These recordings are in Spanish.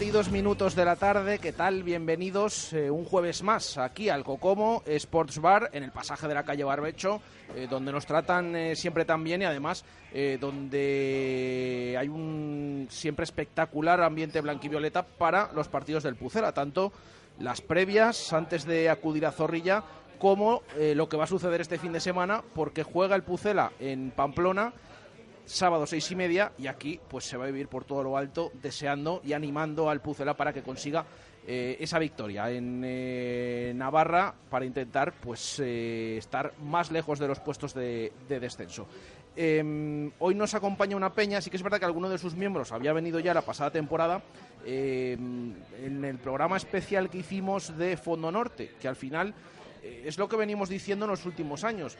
7 y 2 minutos de la tarde, ¿qué tal? Bienvenidos eh, un jueves más aquí al Cocomo Sports Bar en el pasaje de la calle Barbecho, eh, donde nos tratan eh, siempre tan bien y además donde hay un siempre espectacular ambiente blanquivioleta para los partidos del Pucela, tanto las previas antes de acudir a Zorrilla como lo que va a suceder este fin de semana porque juega el Pucela en Pamplona sábado seis y media y aquí pues se va a vivir por todo lo alto deseando y animando al Pucela para que consiga eh, esa victoria en eh, Navarra para intentar pues eh, estar más lejos de los puestos de, de descenso. Eh, hoy nos acompaña una peña, sí que es verdad que alguno de sus miembros había venido ya la pasada temporada eh, en el programa especial que hicimos de Fondo Norte, que al final es lo que venimos diciendo en los últimos años.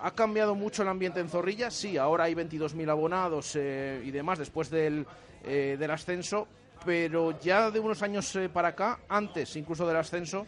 ¿Ha cambiado mucho el ambiente en Zorrilla? Sí, ahora hay 22.000 abonados eh, y demás después del, eh, del ascenso, pero ya de unos años eh, para acá, antes incluso del ascenso,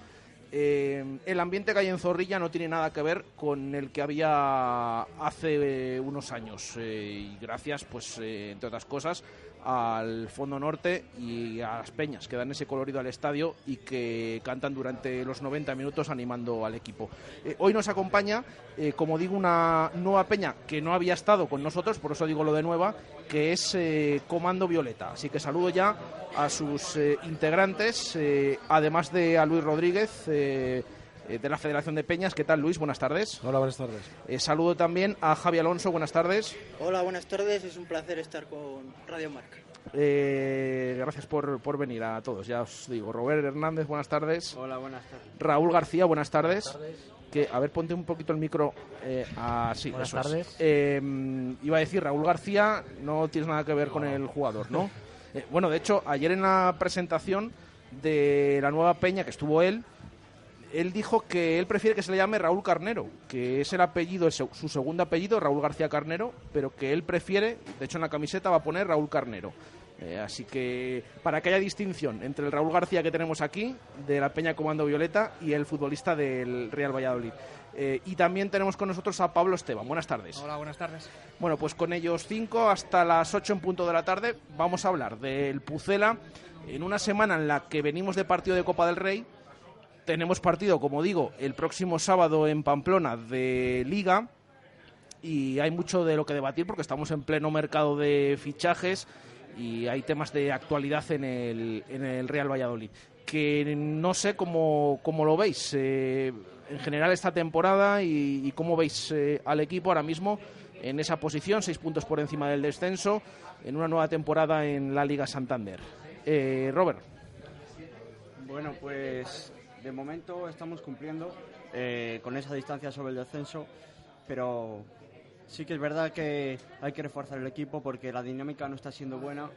el ambiente que hay en Zorrilla no tiene nada que ver con el que había hace unos años. y gracias, pues, entre otras cosas, al Fondo Norte y a las peñas que dan ese colorido al estadio y que cantan durante los 90 minutos animando al equipo. Eh, hoy nos acompaña, eh, como digo, una nueva peña que no había estado con nosotros, por eso digo lo de nueva, que es eh, Comando Violeta. Así que saludo ya a sus integrantes, además de a Luis Rodríguez. Eh, de la Federación de Peñas. ¿Qué tal, Luis? Buenas tardes. Hola, buenas tardes. Eh, saludo también a Javi Alonso. Buenas tardes. Hola, buenas tardes. Es un placer estar con Radio Marca. Eh, gracias por, por venir a todos. Ya os digo, Robert Hernández, buenas tardes. Hola, buenas tardes. Raúl García, buenas tardes. Que, a ver, ponte un poquito el micro eh, así. Buenas eso es. tardes. Eh, iba a decir, Raúl García, no tienes nada que ver con el jugador, ¿no? Eh, bueno, de hecho, ayer en la presentación de la nueva peña que estuvo él, él dijo que él prefiere que se le llame Raúl Carnero, que es el apellido, su segundo apellido, Raúl García Carnero, pero que él prefiere, de hecho en la camiseta va a poner Raúl Carnero. Eh, así que para que haya distinción entre el Raúl García que tenemos aquí, de la Peña Comando Violeta, y el futbolista del Real Valladolid. Eh, y también tenemos con nosotros a Pablo Esteban. Buenas tardes. Hola, buenas tardes. Bueno, pues con ellos cinco hasta las 8 en punto de la tarde vamos a hablar del Pucela en una semana en la que venimos de partido de Copa del Rey. Tenemos partido, como digo, el próximo sábado en Pamplona de Liga y hay mucho de lo que debatir porque estamos en pleno mercado de fichajes y hay temas de actualidad en el, en el Real Valladolid. Que no sé cómo, cómo lo veis eh, en general esta temporada y, cómo veis eh, al equipo ahora mismo en esa posición, seis puntos por encima del descenso, en una nueva temporada en la Liga Santander. Eh, Robert. Bueno, pues de momento estamos cumpliendo eh, con esa distancia sobre el descenso, pero sí que es verdad que hay que reforzar el equipo porque la dinámica no está siendo buena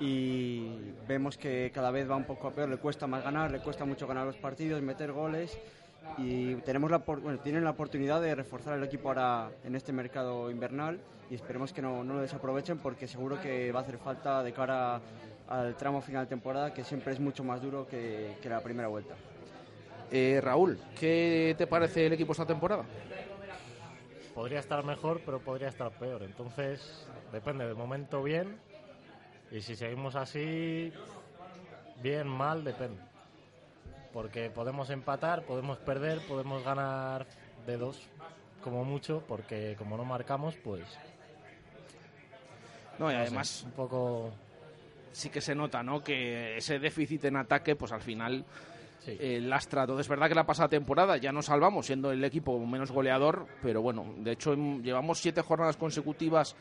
y vemos que cada vez va un poco a peor, le cuesta más ganar, le cuesta mucho ganar los partidos, meter goles y tenemos la, tienen la oportunidad de reforzar el equipo ahora en este mercado invernal y esperemos que no, lo desaprovechen porque seguro que va a hacer falta de cara al tramo final de temporada que siempre es mucho más duro que la primera vuelta. Eh, Raúl, ¿qué te parece el equipo esta temporada? Podría estar mejor, pero podría estar peor. Entonces, depende. De momento, bien. Y si seguimos así, bien, mal, depende. Porque podemos empatar, podemos perder, podemos ganar de dos, como mucho, porque como no marcamos, pues. No, y no sé, además un poco. sí que se nota, ¿no? Que ese déficit en ataque, pues al final Sí. eh, lastra. todo. Es verdad que la pasada temporada ya nos salvamos siendo el equipo menos goleador, pero bueno, de hecho llevamos siete jornadas consecutivas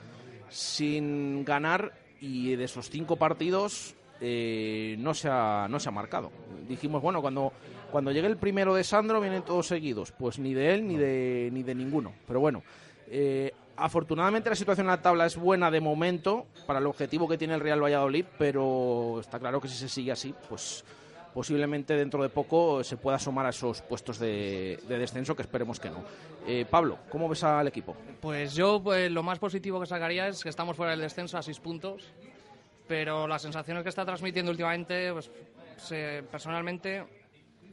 sin ganar y de esos cinco partidos eh, no, se ha, no se ha marcado. Dijimos, bueno, cuando, cuando llegue el primero de Sandro vienen todos seguidos. Pues ni de él ni de, ni de ninguno. Pero bueno, eh, afortunadamente la situación en la tabla es buena de momento para el objetivo que tiene el Real Valladolid, pero está claro que si se sigue así, pues posiblemente dentro de poco se pueda asomar a esos puestos de, de descenso, que esperemos que no. Eh, Pablo, ¿cómo ves al equipo? Pues yo pues, lo más positivo que sacaría es que estamos fuera del descenso a seis puntos, pero las sensaciones que está transmitiendo últimamente, pues personalmente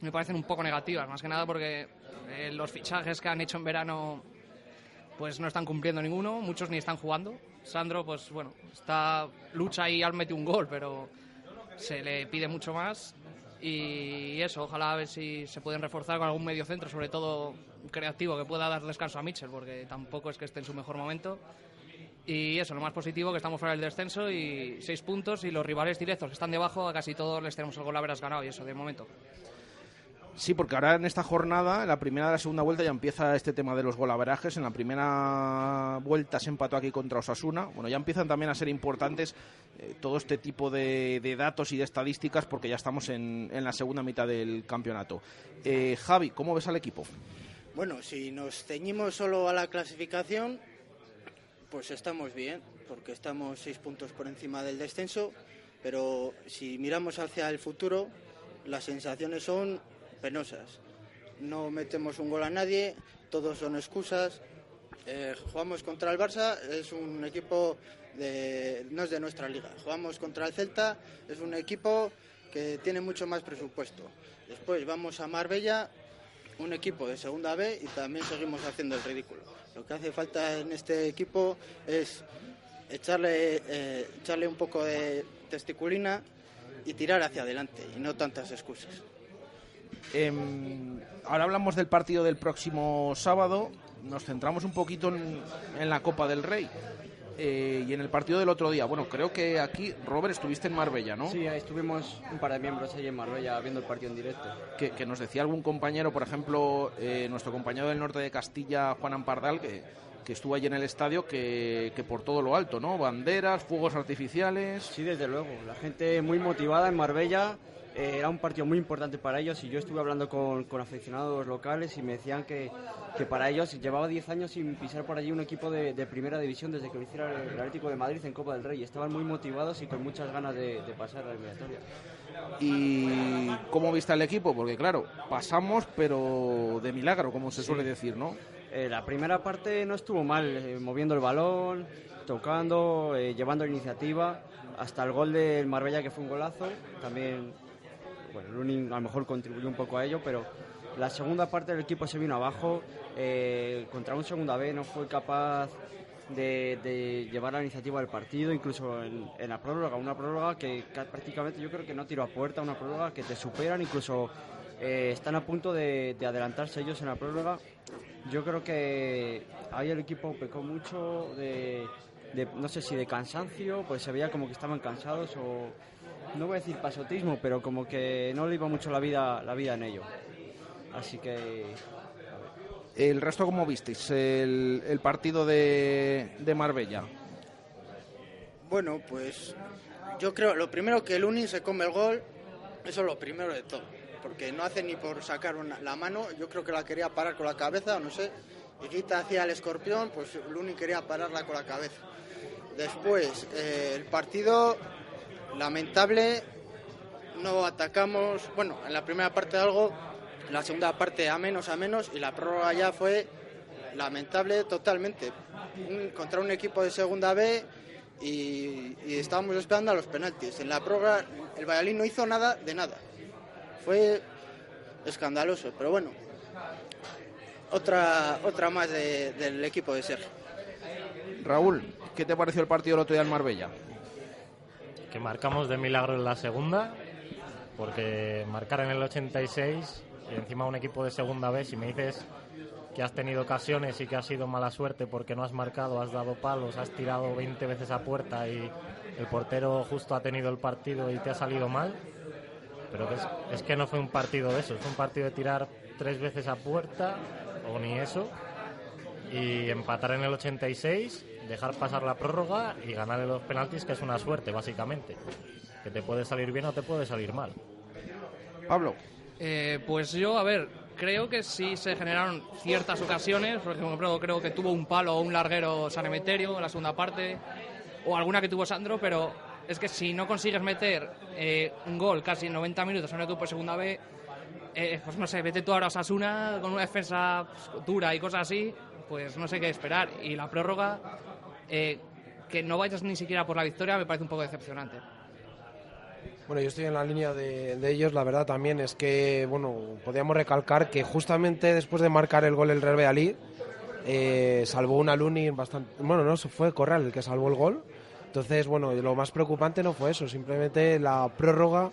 me parecen un poco negativas, más que nada porque eh, los fichajes que han hecho en verano pues no están cumpliendo ninguno, muchos ni están jugando. Sandro, pues bueno, está lucha y ha metido un gol, pero se le pide mucho más y eso, ojalá a ver si se pueden reforzar con algún medio centro, sobre todo creativo, que pueda dar descanso a Mitchell, porque tampoco es que esté en su mejor momento. Y eso, lo más positivo, que estamos fuera del descenso y seis puntos y los rivales directos que están debajo, a casi todos les tenemos el gol haberás ganado y eso, de momento. Sí, porque ahora en esta jornada, en la primera de la segunda vuelta, ya empieza este tema de los golaverajes. En la primera vuelta se empató aquí contra Osasuna. Bueno, ya empiezan también a ser importantes eh, todo este tipo de, de, datos y de estadísticas porque ya estamos en, en la segunda mitad del campeonato. Eh, Javi, ¿cómo ves al equipo? Bueno, si nos ceñimos solo a la clasificación, pues estamos bien, porque estamos seis puntos por encima del descenso. Pero si miramos hacia el futuro, las sensaciones son penosas. No metemos un gol a nadie, todos son excusas. Eh, jugamos contra el Barça, es un equipo de, no es de nuestra liga. Jugamos contra el Celta, es un equipo que tiene mucho más presupuesto. Después vamos a Marbella, un equipo de segunda B y también seguimos haciendo el ridículo. Lo que hace falta en este equipo es echarle, eh, echarle un poco de testiculina y tirar hacia adelante y no tantas excusas. Eh, ahora hablamos del partido del próximo sábado. Nos centramos un poquito en, en la Copa del Rey. Eh, y en el partido del otro día. Bueno, creo que aquí, Robert, estuviste en Marbella, ¿no? Sí, estuvimos un par de miembros ahí en Marbella viendo el partido en directo. Que, que nos decía algún compañero, por ejemplo, eh, nuestro compañero del norte de Castilla, Juan Ampardal, que, que estuvo allí en el estadio, que, que, por todo lo alto, ¿no? Banderas, fuegos artificiales. Sí, desde luego. La gente muy motivada en Marbella. Eh, era un partido muy importante para ellos y yo estuve hablando con, con aficionados locales y me decían que, que, para ellos llevaba 10 años sin pisar por allí un equipo de, de, primera división desde que lo hiciera el Atlético de Madrid en Copa del Rey. Estaban muy motivados y con muchas ganas de, de pasar a la eliminatoria. ¿Y cómo viste el equipo? Porque claro, pasamos pero de milagro, como se sí. suele decir, ¿no? Eh, la primera parte no estuvo mal, eh, moviendo el balón, tocando, eh, llevando la iniciativa, hasta el gol del Marbella que fue un golazo, también bueno, Lunin a lo mejor contribuyó un poco a ello, pero la segunda parte del equipo se vino abajo. Eh, contra un segunda B no fue capaz de, llevar la iniciativa del partido, incluso en, la prórroga. Una prórroga que, que, prácticamente yo creo que no tiró a puerta, una prórroga que te superan, incluso eh, están a punto de, de, adelantarse ellos en la prórroga. Yo creo que ahí el equipo pecó mucho de no sé si de cansancio, pues se veía como que estaban cansados o no voy a decir pasotismo, pero como que no le iba mucho la vida, la vida en ello. Así que. ¿El resto cómo visteis? El, el partido de, de, Marbella. Bueno, pues yo creo, lo primero que el Uni se come el gol, eso es lo primero de todo. Porque no hace ni por sacar una, la mano, yo creo que la quería parar con la cabeza, o no sé. Y quita hacia el escorpión, pues el Uni quería pararla con la cabeza. Después, eh, el partido lamentable, no atacamos, bueno, en la primera parte algo, la segunda parte a menos, a menos, y la prórroga ya fue lamentable totalmente. Contra un equipo de segunda B y, estábamos esperando a los penaltis. En la prórroga el Valladolid no hizo nada de nada. Fue escandaloso, pero bueno, otra, otra más de, del equipo de Sergio. Raúl, ¿qué te pareció el partido del otro día en Marbella? Que marcamos de milagro en la segunda, porque marcar en el 86 y encima un equipo de segunda vez, si me dices que has tenido ocasiones y que ha sido mala suerte porque no has marcado, has dado palos, has tirado 20 veces a puerta y el portero justo ha tenido el partido y te ha salido mal, pero es, es que no fue un partido de eso, es un partido de tirar tres veces a puerta o ni eso y empatar en el 86 dejar pasar la prórroga y ganar los penaltis, que es una suerte, básicamente. Que te puede salir bien o te puede salir mal. Pablo. Eh, pues yo, a ver, creo que sí se generaron ciertas ocasiones. Por ejemplo, creo que tuvo un palo o un larguero San Emeterio en la segunda parte, o alguna que tuvo Sandro, pero es que si no consigues meter eh, un gol casi en 90 minutos en un equipo de segunda B, eh, pues no sé, vete tú ahora a Sasuna con una defensa dura y cosas así, pues no sé qué esperar. Y la prórroga, eh, que no vayas ni siquiera por la victoria me parece un poco decepcionante. Bueno, yo estoy en la línea de, de, ellos, la verdad también es que, bueno, podríamos recalcar que justamente después de marcar el gol el Real Valladolid, eh, salvó una Luni bastante, bueno, no, fue Corral el que salvó el gol, Entonces, bueno, lo más preocupante no fue eso, simplemente la prórroga,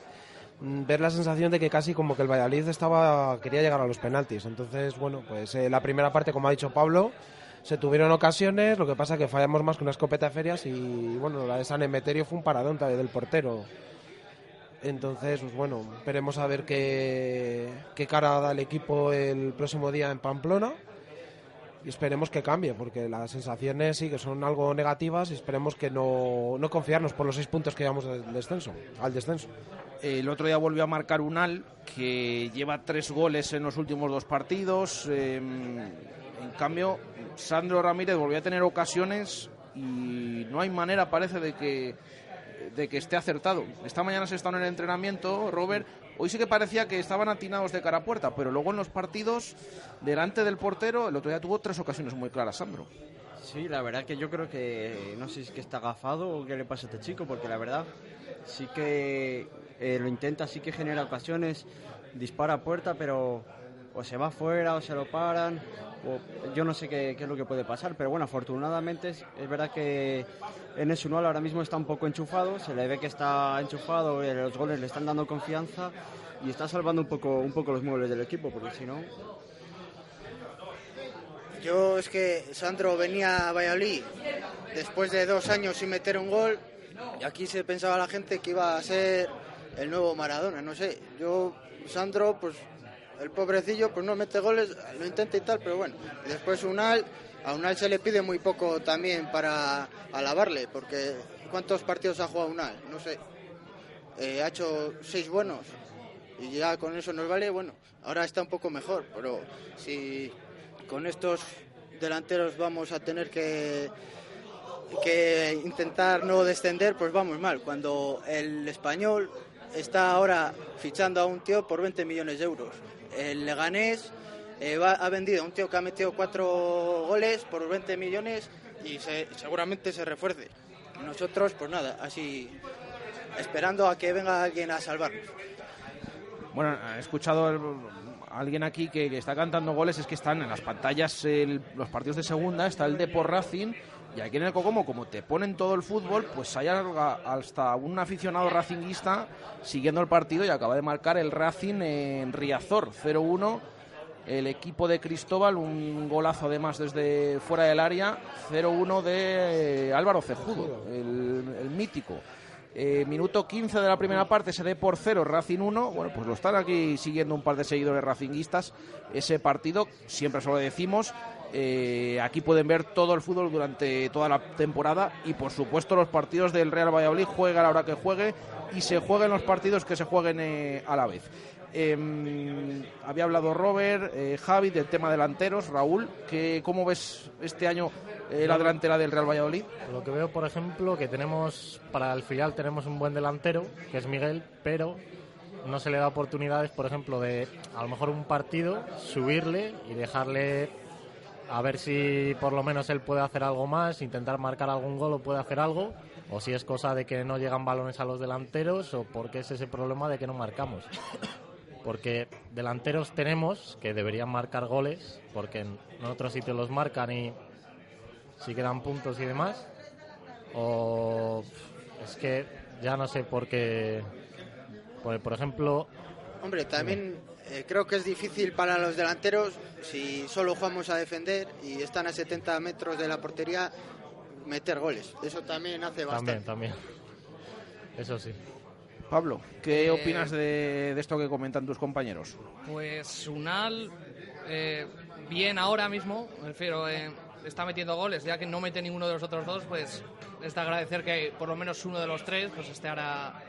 mm, ver la sensación de que casi como que el Valladolid estaba quería llegar a los penaltis. Entonces, bueno, pues eh, la primera parte, como ha dicho Pablo, se tuvieron ocasiones, lo que pasa que fallamos más que una escopeta de ferias y, bueno, la de San Emeterio fue un paradón también del portero. Entonces, pues bueno, esperemos a ver qué, qué cara da el equipo el próximo día en Pamplona y esperemos que cambie, porque las sensaciones sí que son algo negativas y esperemos que no, no confiarnos por los seis puntos que llevamos del descenso, al descenso. El otro día volvió a marcar Unal, que lleva tres goles en los últimos dos partidos. Eh, en cambio, Sandro Ramírez volvió a tener ocasiones y no hay manera, parece, de que de que esté acertado. Esta mañana se está en el entrenamiento, Robert. Hoy sí que parecía que estaban atinados de cara a puerta, pero luego en los partidos, delante del portero, el otro día tuvo tres ocasiones muy claras, Sandro. Sí, la verdad que yo creo que no sé si es que está agafado o qué le pasa a este chico, porque la verdad sí que eh, lo intenta, sí que genera ocasiones, dispara a puerta, pero o se va fuera o se lo paran yo no sé qué, es lo que puede pasar, pero bueno, afortunadamente es, verdad que en el Sunol ahora mismo está un poco enchufado, se le ve que está enchufado, eh, los goles le están dando confianza y está salvando un poco, un poco los muebles del equipo, porque si no... Yo es que Sandro venía a Valladolid después de dos años sin meter un gol y aquí se pensaba la gente que iba a ser el nuevo Maradona, no sé, yo Sandro pues el pobrecillo pues no mete goles, lo intenta y tal, pero bueno. Después Unal, a Unal se le pide muy poco también para alabarle, porque ¿cuántos partidos ha jugado Unal? No sé. Eh, ha hecho seis buenos y ya con eso nos vale, bueno, ahora está un poco mejor, pero si con estos delanteros vamos a tener que que intentar no descender, pues vamos mal. Cuando el español está ahora fichando a un tío por 20 millones de euros el Leganés eh, ha vendido a un tío que ha metido cuatro goles por 20 millones y seguramente se refuerce. Nosotros, pues nada, así esperando a que venga alguien a salvarnos. Bueno, he escuchado a alguien aquí que, está cantando goles, es que están en las pantallas los partidos de segunda, está el de por Racing y aquí en el Cocomo, como te ponen todo el fútbol, pues hay hasta un aficionado racinguista siguiendo el partido y acaba de marcar el Racing en Riazor, 0-1. El equipo de Cristóbal, un golazo además desde fuera del área, 0-1 de Álvaro Cejudo, el, mítico. Eh, minuto 15 de la primera parte se dé por 0, Racing 1. Bueno, pues lo están aquí siguiendo un par de seguidores racinguistas. Ese partido, siempre se lo decimos, eh, aquí pueden ver todo el fútbol durante toda la temporada y por supuesto los partidos del Real Valladolid juega a la hora que juegue y se jueguen los partidos que se jueguen eh, a la vez. Em, había hablado Robert, eh, Javi del tema delanteros, Raúl, que, ¿cómo ves este año la delantera del Real Valladolid? Lo que veo, por ejemplo, que tenemos para el filial tenemos un buen delantero, que es Miguel, pero no se le da oportunidades, por ejemplo, de a lo mejor un partido subirle y dejarle a ver si por lo menos él puede hacer algo más, intentar marcar algún gol o puede hacer algo, o si es cosa de que no llegan balones a los delanteros o porque es ese problema de que no marcamos. Porque delanteros tenemos que deberían marcar goles, porque en otros sitios los marcan y si quedan puntos y demás. O es que ya no sé por qué. Por, ejemplo. Hombre, también eh, creo que es difícil para los delanteros si solo jugamos a defender y están a 70 metros de la portería meter goles. Eso también hace bastante. También, también. Eso sí. Pablo, ¿qué eh, opinas de, esto que comentan tus compañeros? Pues Unal, eh, bien ahora mismo, me refiero, está metiendo goles, ya que no mete ninguno de los otros dos, pues es de agradecer que por lo menos uno de los tres pues esté ahora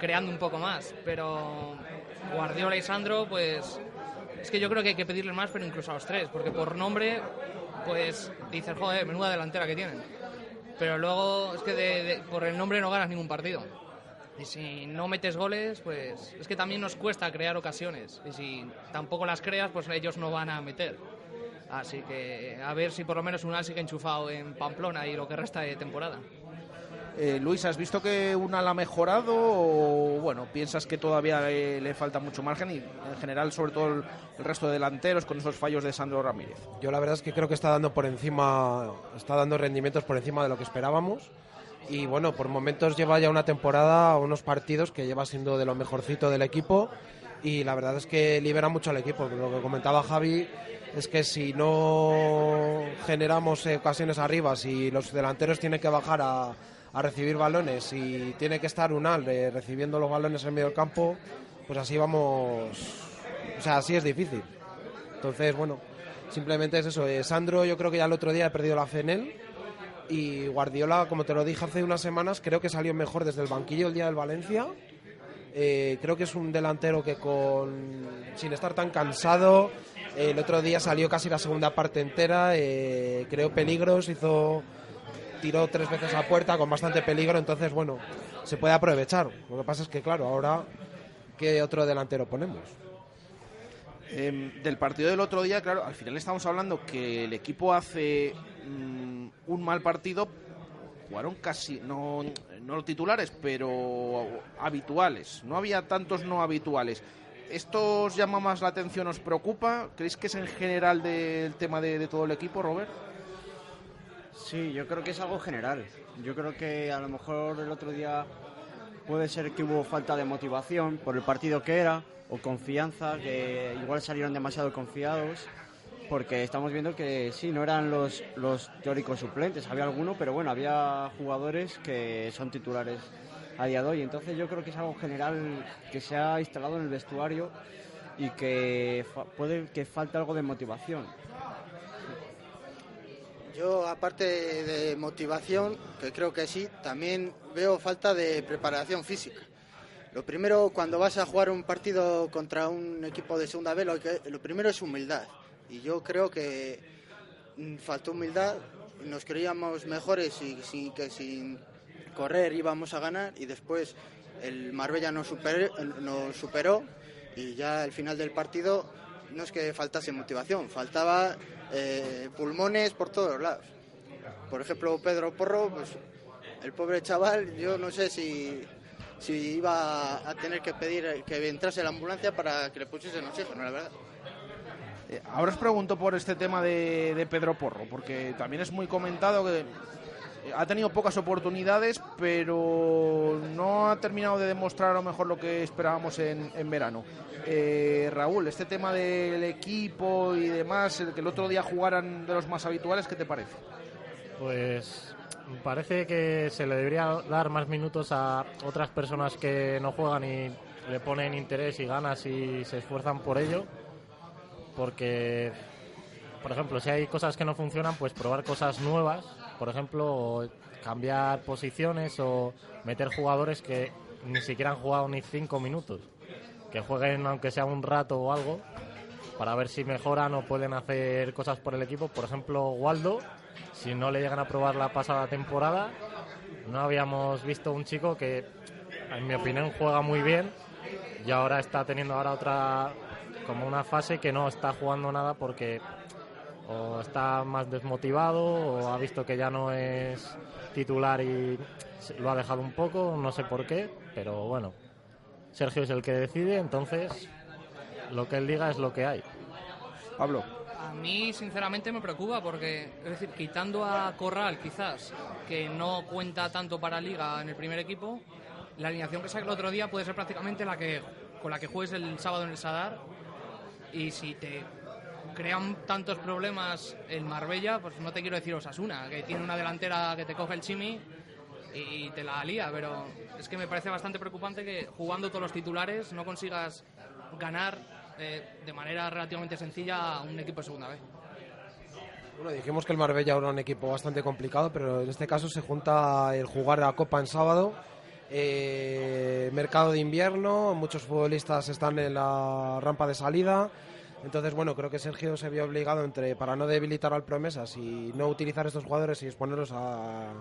creando un poco más. Pero Guardiola y Sandro, pues es que yo creo que hay que pedirle más, pero incluso a los tres, porque por nombre, pues dices, joder, menuda delantera que tienen. Pero luego es que por el nombre no ganas ningún partido. Y si no metes goles, pues es que también nos cuesta crear ocasiones. Y si tampoco las creas, pues ellos no van a meter. Así que a ver si por lo menos un sigue enchufado en Pamplona y lo que resta de temporada. Eh, Luis, ¿has visto que una la ha mejorado o bueno, piensas que todavía le, falta mucho margen y en general sobre todo el, resto de delanteros con esos fallos de Sandro Ramírez? Yo la verdad es que creo que está dando por encima, está dando rendimientos por encima de lo que esperábamos Y bueno, por momentos lleva ya una temporada, unos partidos que lleva siendo de lo mejorcito del equipo y la verdad es que libera mucho al equipo. Lo que comentaba Javi es que si no generamos ocasiones arriba, si los delanteros tienen que bajar a, a recibir balones y tiene que estar Unal eh, recibiendo los balones en medio del campo, pues así vamos, o sea, así es difícil. Entonces, bueno, simplemente es eso. Eh, Sandro yo creo que ya el otro día ha perdido la fe en él y Guardiola, como te lo dije hace unas semanas, creo que salió mejor desde el banquillo el día del Valencia. Eh, creo que es un delantero que con sin estar tan cansado, el otro día salió casi la segunda parte entera, eh, creó peligros, hizo tiró tres veces a puerta con bastante peligro, entonces bueno, se puede aprovechar. Lo que pasa es que claro, ahora qué otro delantero ponemos. Em, del partido del otro día, claro, al final estamos hablando que el equipo hace mm, un mal partido, jugaron casi, no, no titulares, pero habituales. No había tantos no habituales. ¿Esto os llama más la atención, os preocupa? ¿Creéis que es en general del tema de todo el equipo, Robert? Sí, yo creo que es algo general. Yo creo que a lo mejor el otro día puede ser que hubo falta de motivación por el partido que era o confianza, que igual salieron demasiado confiados, porque estamos viendo que sí, no eran los, los teóricos suplentes, había alguno, pero bueno, había jugadores que son titulares a día de hoy. Entonces yo creo que es algo general que se ha instalado en el vestuario y que puede que falte algo de motivación. Yo, aparte de motivación, que creo que sí, también veo falta de preparación física. Lo primero, cuando vas a jugar un partido contra un equipo de segunda B, lo, primero es humildad. Y yo creo que mm, faltó humildad, nos creíamos mejores y, sin- que sin correr íbamos a ganar y después el Marbella nos superó y ya al final del partido no es que faltase motivación, faltaba eh, pulmones por todos lados. Por ejemplo, Pedro Porro, pues el pobre chaval, yo no sé si, si iba a tener que pedir que entrase la ambulancia para que le pusiesen oxígeno, la verdad. Eh, ahora os pregunto por este tema de, de Pedro Porro, porque también es muy comentado que eh, ha tenido pocas oportunidades, pero no ha terminado de demostrar a lo mejor lo que esperábamos en, en verano. Eh, Raúl, este tema del equipo y demás, el que el otro día jugaran de los más habituales, ¿qué te parece? Pues parece que se le debería dar más minutos a otras personas que no juegan y le ponen interés y ganas y se esfuerzan por ello. Porque, por ejemplo, si hay cosas que no funcionan, pues probar cosas nuevas. Por ejemplo, cambiar posiciones o meter jugadores que ni siquiera han jugado ni cinco minutos. Que jueguen aunque sea un rato o algo para ver si mejoran o pueden hacer cosas por el equipo. Por ejemplo, Waldo, si no le llegan a probar la pasada temporada, no habíamos visto un chico que, en mi opinión, juega muy bien y ahora está teniendo ahora otra, como una fase que no está jugando nada porque o está más desmotivado o ha visto que ya no es titular y lo ha dejado un poco, no sé por qué, pero bueno, Sergio es el que decide, entonces lo que él diga es lo que hay. Pablo. A mí, sinceramente, me preocupa porque, es decir, quitando a Corral, quizás, que no cuenta tanto para Liga en el primer equipo, la alineación que saque el otro día puede ser prácticamente la que con la que juegues el sábado en el Sadar. Y si te crean tantos problemas el Marbella, pues no te quiero decir Osasuna, que tiene una delantera que te coge el chimi y te la lía, pero es que me parece bastante preocupante que jugando todos los titulares no consigas ganar eh, de manera relativamente sencilla a un equipo de segunda vez. Bueno, dijimos que el Marbella era un equipo bastante complicado, pero en este caso se junta el jugar la Copa en sábado, eh, mercado de invierno, muchos futbolistas están en la rampa de salida. Entonces, bueno, creo que Sergio se vio obligado entre para no debilitar al Promesas y no utilizar estos jugadores y exponerlos a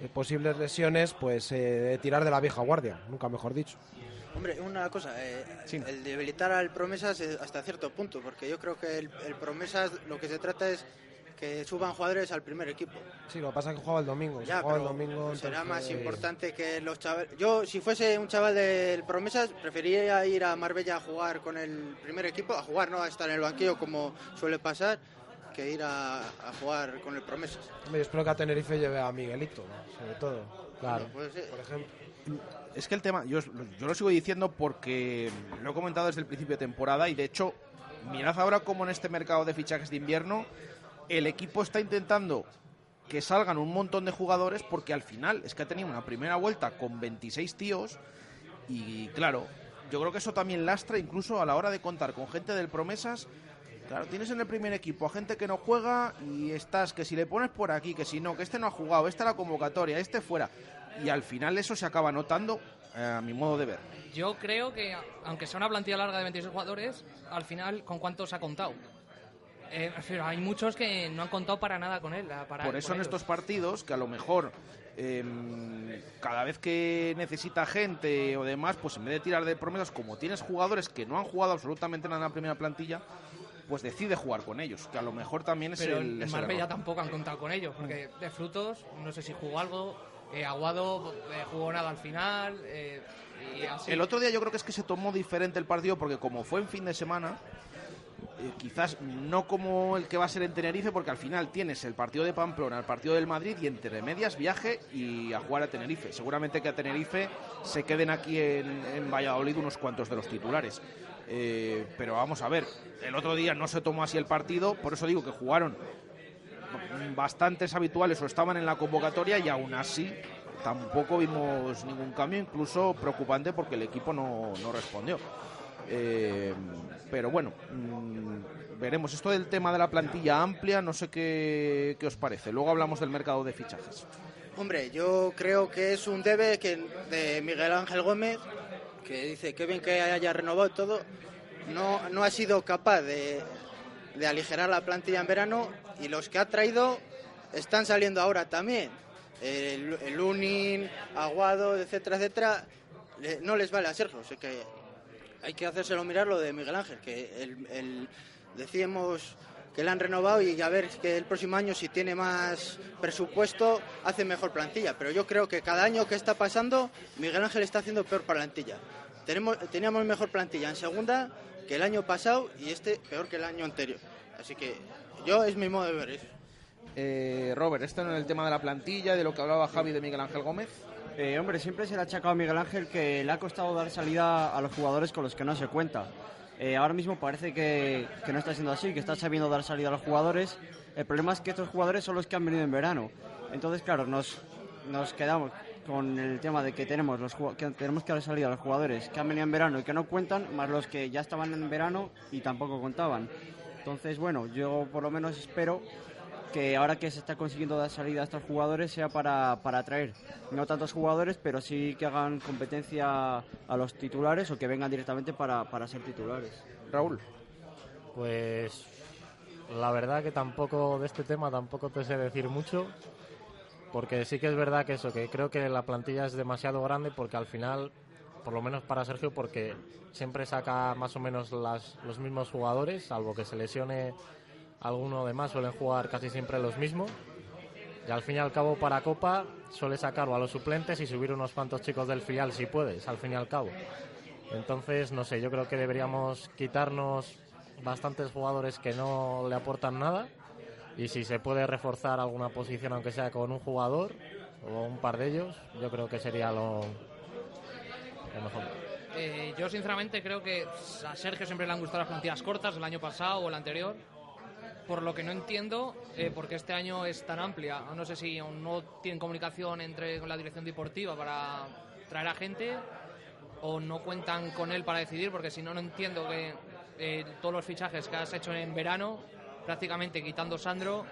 eh, posibles lesiones, pues eh, tirar de la vieja guardia, nunca mejor dicho. Hombre, una cosa, eh, el debilitar al Promesas hasta cierto punto, porque yo creo que el, el Promesas lo que se trata es que suban jugadores al primer equipo. Sí, lo que pasa es que jugaba el domingo. Ya, jugaba el domingo, será más importante que los chavales. Yo, si fuese un chaval del Promesas, preferiría ir a Marbella a jugar con el primer equipo, a jugar, no a estar en el banquillo como suele pasar, que ir a, a jugar con el Promesas. Hombre, yo espero que a Tenerife lleve a Miguelito, sobre todo. Claro. Pues, eh, Por ejemplo. Es que el tema, yo, yo lo sigo diciendo porque lo he comentado desde el principio de temporada y de hecho, mirad ahora cómo en este mercado de fichajes de invierno el equipo está intentando que salgan un montón de jugadores porque al final es que ha tenido una primera vuelta con 26 tíos y claro, yo creo que eso también lastra incluso a la hora de contar con gente del promesas. Claro, tienes en el primer equipo a gente que no juega y estás que si le pones por aquí, que si no, que este no ha jugado, esta la convocatoria, este fuera. Y al final eso se acaba notando, eh, a mi modo de ver. Yo creo que, aunque sea una plantilla larga de 26 jugadores, al final, ¿con cuántos ha contado? Eh, refiero, hay muchos que no han contado para nada con él. Para, Por eso en ellos. estos partidos, que a lo mejor em, cada vez que necesita gente o demás, pues en vez de tirar de promesas, como tienes jugadores que no han jugado absolutamente nada en la primera plantilla, pues decide jugar con ellos, que a lo mejor también es Pero el, en Marbella tampoco han contado con ellos, porque de frutos, no sé si jugó algo, eh, Aguado eh, jugó nada al final, eh, y. El otro día yo creo que es que se tomó diferente el partido porque como fue en fin de semana, quizás no como el que va a ser en Tenerife, porque al final tienes el partido de Pamplona, el partido del Madrid y entre medias viaje y a jugar a Tenerife. Seguramente que a Tenerife se queden aquí en, en Valladolid unos cuantos de los titulares. Pero vamos a ver, el otro día no se tomó así el partido, por eso digo que jugaron bastantes habituales o estaban en la convocatoria y aún así tampoco vimos ningún cambio, incluso preocupante porque el equipo no, no respondió. Eh, pero bueno, mm, veremos. Esto del tema de la plantilla amplia, no sé qué, qué os parece. Luego hablamos del mercado de fichajes. Hombre, yo creo que es un debe que de Miguel Ángel Gómez, que dice que bien que haya renovado todo, no, no ha sido capaz de, de aligerar la plantilla en verano y los que ha traído están saliendo ahora también. El, el Lunin, Aguado, etcétera, etcétera, le- no les vale a Sergio. O que hay que hacérselo mirar lo de Miguel Ángel, que el, el- decíamos que le han renovado y a ver que el próximo año si tiene más presupuesto hace mejor plantilla. Pero yo creo que cada año que está pasando Miguel Ángel está haciendo peor plantilla. Tenemos, teníamos mejor plantilla en segunda que el año pasado y este peor que el año anterior. Así que yo es mi modo de ver eso. Eh, Robert, esto en el tema de la plantilla, de lo que hablaba Javi de Miguel Ángel Gómez. Eh, hombre, siempre se le ha achacado a Miguel Ángel que le ha costado dar salida a los jugadores con los que no se cuenta. Eh, ahora mismo parece que, que no está siendo así, que está sabiendo dar salida a los jugadores. El problema es que estos jugadores son los que han venido en verano. Entonces, claro, nos, nos quedamos con el tema de que tenemos, los, que tenemos que dar salida a los jugadores que han venido en verano y que no cuentan, más los que ya estaban en verano y tampoco contaban. Entonces, bueno, yo por lo menos espero que ahora que se está consiguiendo dar salida a estos jugadores sea para, para atraer no tantos jugadores, pero sí que hagan competencia a los titulares o que vengan directamente para, para ser titulares. Raúl. Pues la verdad que tampoco de este tema tampoco te sé decir mucho, porque sí que es verdad que eso, que creo que la plantilla es demasiado grande porque al final, por lo menos para Sergio, porque siempre saca más o menos las, los mismos jugadores, salvo que se lesione alguno de más, suelen jugar casi siempre los mismos. Y al fin y al cabo para Copa suele sacarlo a los suplentes y subir unos cuantos chicos del filial si puedes, al fin y al cabo. Entonces, no sé, yo creo que deberíamos quitarnos bastantes jugadores que no le aportan nada y si se puede reforzar alguna posición, aunque sea con un jugador o un par de ellos, yo creo que sería lo, Eh, yo sinceramente creo que a Sergio siempre le han gustado las plantillas cortas, el año pasado o el anterior. Por lo que no entiendo eh, por este año es tan amplia. No sé si aún no tienen comunicación entre con la dirección deportiva para traer a gente o no cuentan con él para decidir, porque si no, no entiendo que eh, todos los fichajes que has hecho en verano, prácticamente quitando Sandro,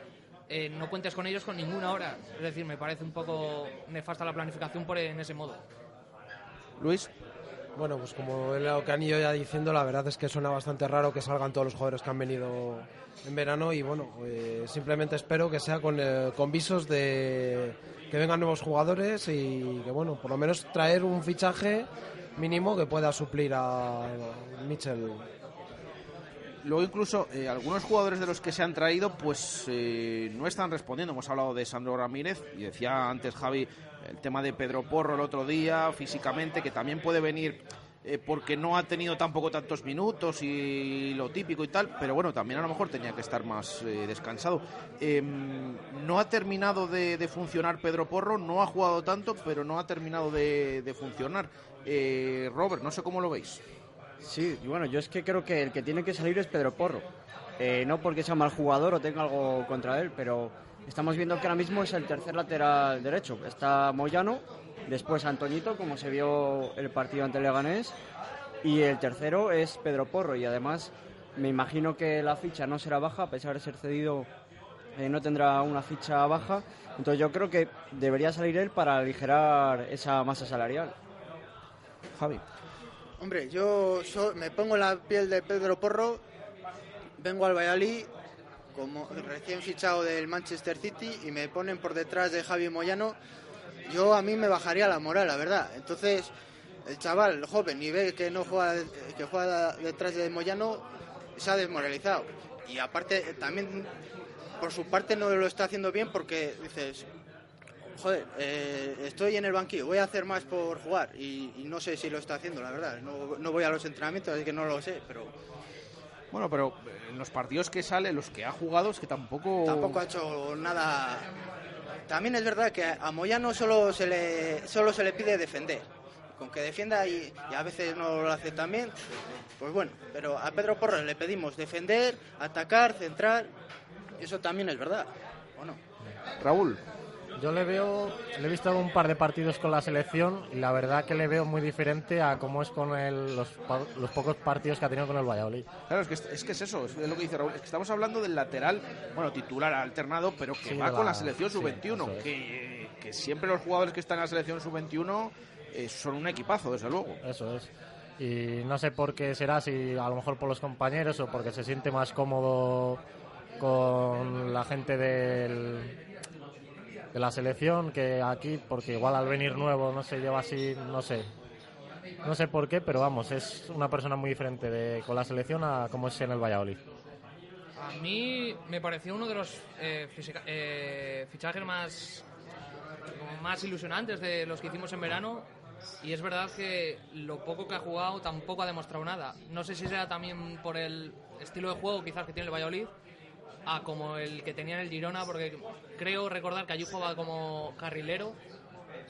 eh, no cuentes con ellos con ninguna hora. Es decir, me parece un poco nefasta la planificación por en ese modo. Luis. Bueno, pues como es lo que han ido ya diciendo, la verdad es que suena bastante raro que salgan todos los jugadores que han venido en verano y bueno, eh, simplemente espero que sea con, eh, con visos de que vengan nuevos jugadores y que bueno, por lo menos traer un fichaje mínimo que pueda suplir a Mitchell. Luego incluso eh, algunos jugadores de los que se han traído pues eh, no están respondiendo. Hemos hablado de Sandro Ramírez y decía antes Javi el tema de Pedro Porro el otro día físicamente que también puede venir eh, porque no ha tenido tampoco tantos minutos y lo típico y tal, pero bueno, también a lo mejor tenía que estar más eh, descansado. Em, no ha terminado de, funcionar Pedro Porro, no ha jugado tanto, pero no ha terminado de, funcionar. Eh, Robert, no sé cómo lo veis. Sí, bueno, yo es que creo que el que tiene que salir es Pedro Porro. no porque sea mal jugador o tenga algo contra él, pero estamos viendo que ahora mismo es el tercer lateral derecho. Está Moyano, Después Antoñito, como se vio el partido ante Leganés. Y el tercero es Pedro Porro. Y además me imagino que la ficha no será baja, a pesar de ser cedido, eh, no tendrá una ficha baja. Entonces yo creo que debería salir él para aligerar esa masa salarial. Javi. Hombre, yo me pongo la piel de Pedro Porro, vengo al Valladolid como recién fichado del Manchester City y me ponen por detrás de Javi Moyano yo a mí me bajaría la moral, la verdad. Entonces, el chaval, el joven, y ve que no juega, que juega detrás de Moyano, se ha desmoralizado. Y aparte, también por su parte no lo está haciendo bien porque dices, joder, eh, estoy en el banquillo, voy a hacer más por jugar y, no sé si lo está haciendo, la verdad. No, no, voy a los entrenamientos, así que no lo sé, pero... Bueno, pero en los partidos que sale, los que ha jugado, es que tampoco... Tampoco ha hecho nada también es verdad que a Moyano solo se le, solo se le pide defender. Con que defienda y, a veces no lo hace también, pues bueno. Pero a Pedro Porro le pedimos defender, atacar, centrar. Eso también es verdad, ¿o no? Raúl. Yo le veo, le he visto un par de partidos con la selección y la verdad que le veo muy diferente a cómo es con los, los, pocos partidos que ha tenido con el Valladolid. Claro, es que es, que es eso, es lo que dice Raúl. Es que estamos hablando del lateral, bueno, titular alternado, pero que va con la selección sub-21. que, que, siempre los jugadores que están en la selección sub-21 eh, son un equipazo, desde luego. Eso es. Y no sé por qué será, si a lo mejor por los compañeros o porque se siente más cómodo con la gente del de la selección que aquí, porque igual al venir nuevo no se lleva así, no sé. No sé por qué, pero vamos, es una persona muy diferente de, con la selección a como es en el Valladolid. A mí me pareció uno de los eh, eh, fichajes más, más ilusionantes de los que hicimos en verano y es verdad que lo poco que ha jugado tampoco ha demostrado nada. No sé si sea también por el estilo de juego quizás que tiene el Valladolid, a como el que tenía en el Girona, porque creo recordar que allí jugaba como carrilero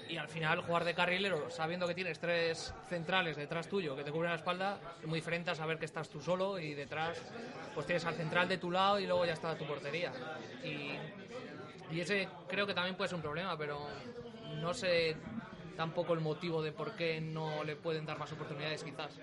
y al final jugar de carrilero sabiendo que tienes tres centrales detrás tuyo que te cubren la espalda es muy diferente a saber que estás tú solo y detrás pues tienes al central de tu lado y luego ya está tu portería. Y, y ese creo que también puede ser un problema pero no sé tampoco el motivo de por qué no le pueden dar más oportunidades quizás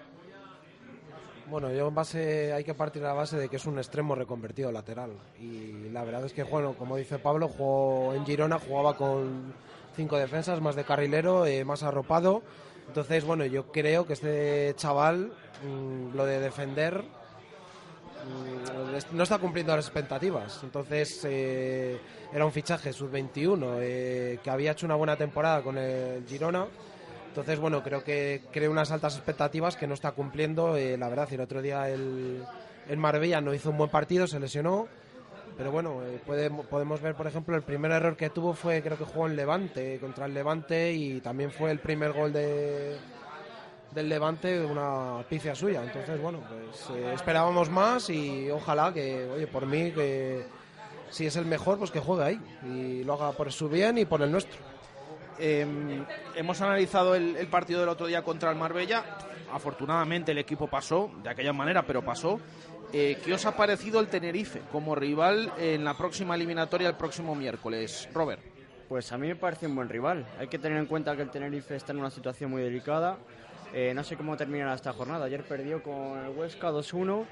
bueno, yo en base hay que partir de la base de que es un extremo reconvertido lateral. Y la verdad es que, bueno, como dice Pablo, jugó en Girona, jugaba con cinco defensas, más de carrilero, eh, más arropado. Entonces, bueno, yo creo que este chaval, mm, lo de defender, mm, no está cumpliendo las expectativas. Entonces, eh, era un fichaje sub-21 eh, que había hecho una buena temporada con el Girona entonces, bueno, creo que creo unas altas expectativas que no está cumpliendo. Eh, la verdad, el otro día el, el, Marbella no hizo un buen partido, se lesionó. Pero bueno, eh, podemos ver, por ejemplo, el primer error que tuvo fue, creo que jugó en Levante, contra el Levante, y también fue el primer gol de, del Levante, una pifia suya. Entonces, bueno, pues eh, esperábamos más y ojalá que, oye, por mí, que si es el mejor, pues que juegue ahí y lo haga por su bien y por el nuestro. Em, hemos analizado el, partido del otro día contra el Marbella. Afortunadamente el equipo pasó de aquella manera, pero pasó. Eh, ¿Qué os ha parecido el Tenerife como rival en la próxima eliminatoria el próximo miércoles? Robert. Pues a mí me parece un buen rival. Hay que tener en cuenta que el Tenerife está en una situación muy delicada. Eh, no sé cómo terminará esta jornada. Ayer perdió con el Huesca 2-1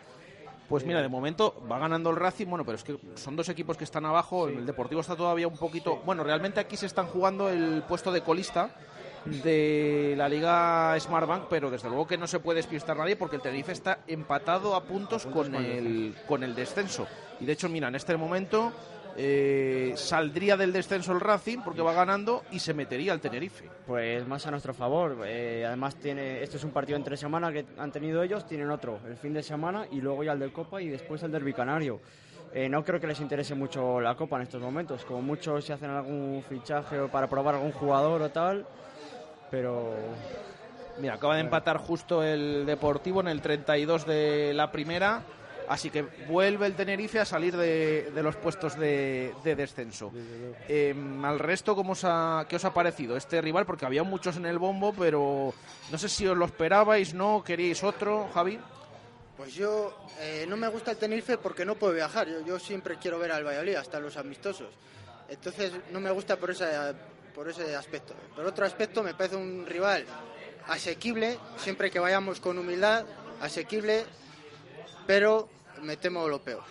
pues mira, de momento va ganando el Racing, bueno, pero es que son dos equipos que están abajo, el Deportivo está todavía un poquito... Bueno, realmente aquí se están jugando el puesto de colista de la Liga Smartbank, pero desde luego que no se puede despistar nadie porque el Tenerife está empatado a puntos, con, el, con el descenso. Y de hecho, mira, en este momento eh, saldría del descenso el Racing porque va ganando y se metería al Tenerife. Pues más a nuestro favor. Eh, además, tiene este es un partido entre semana que han tenido ellos, tienen otro el fin de semana y luego ya el del Copa y después el del Bicanario. Eh, no creo que les interese mucho la Copa en estos momentos. Como mucho si hacen algún fichaje para probar algún jugador o tal, pero Mira, acaba de empatar justo el Deportivo en el 32 de la primera. Así que vuelve el Tenerife a salir de, de los puestos de, de descenso. Eh, al resto, ¿cómo os ha, ¿qué os ha parecido este rival? Porque había muchos en el bombo, pero no sé si os lo esperabais, ¿no? ¿Queríais otro, Javi? Pues yo eh, no me gusta el Tenerife porque no puedo viajar. Yo, yo siempre quiero ver al Valladolid, hasta los amistosos. Entonces no me gusta por ese, por ese aspecto. Por otro aspecto me parece un rival asequible, siempre que vayamos con humildad, asequible, pero me temo lo peor.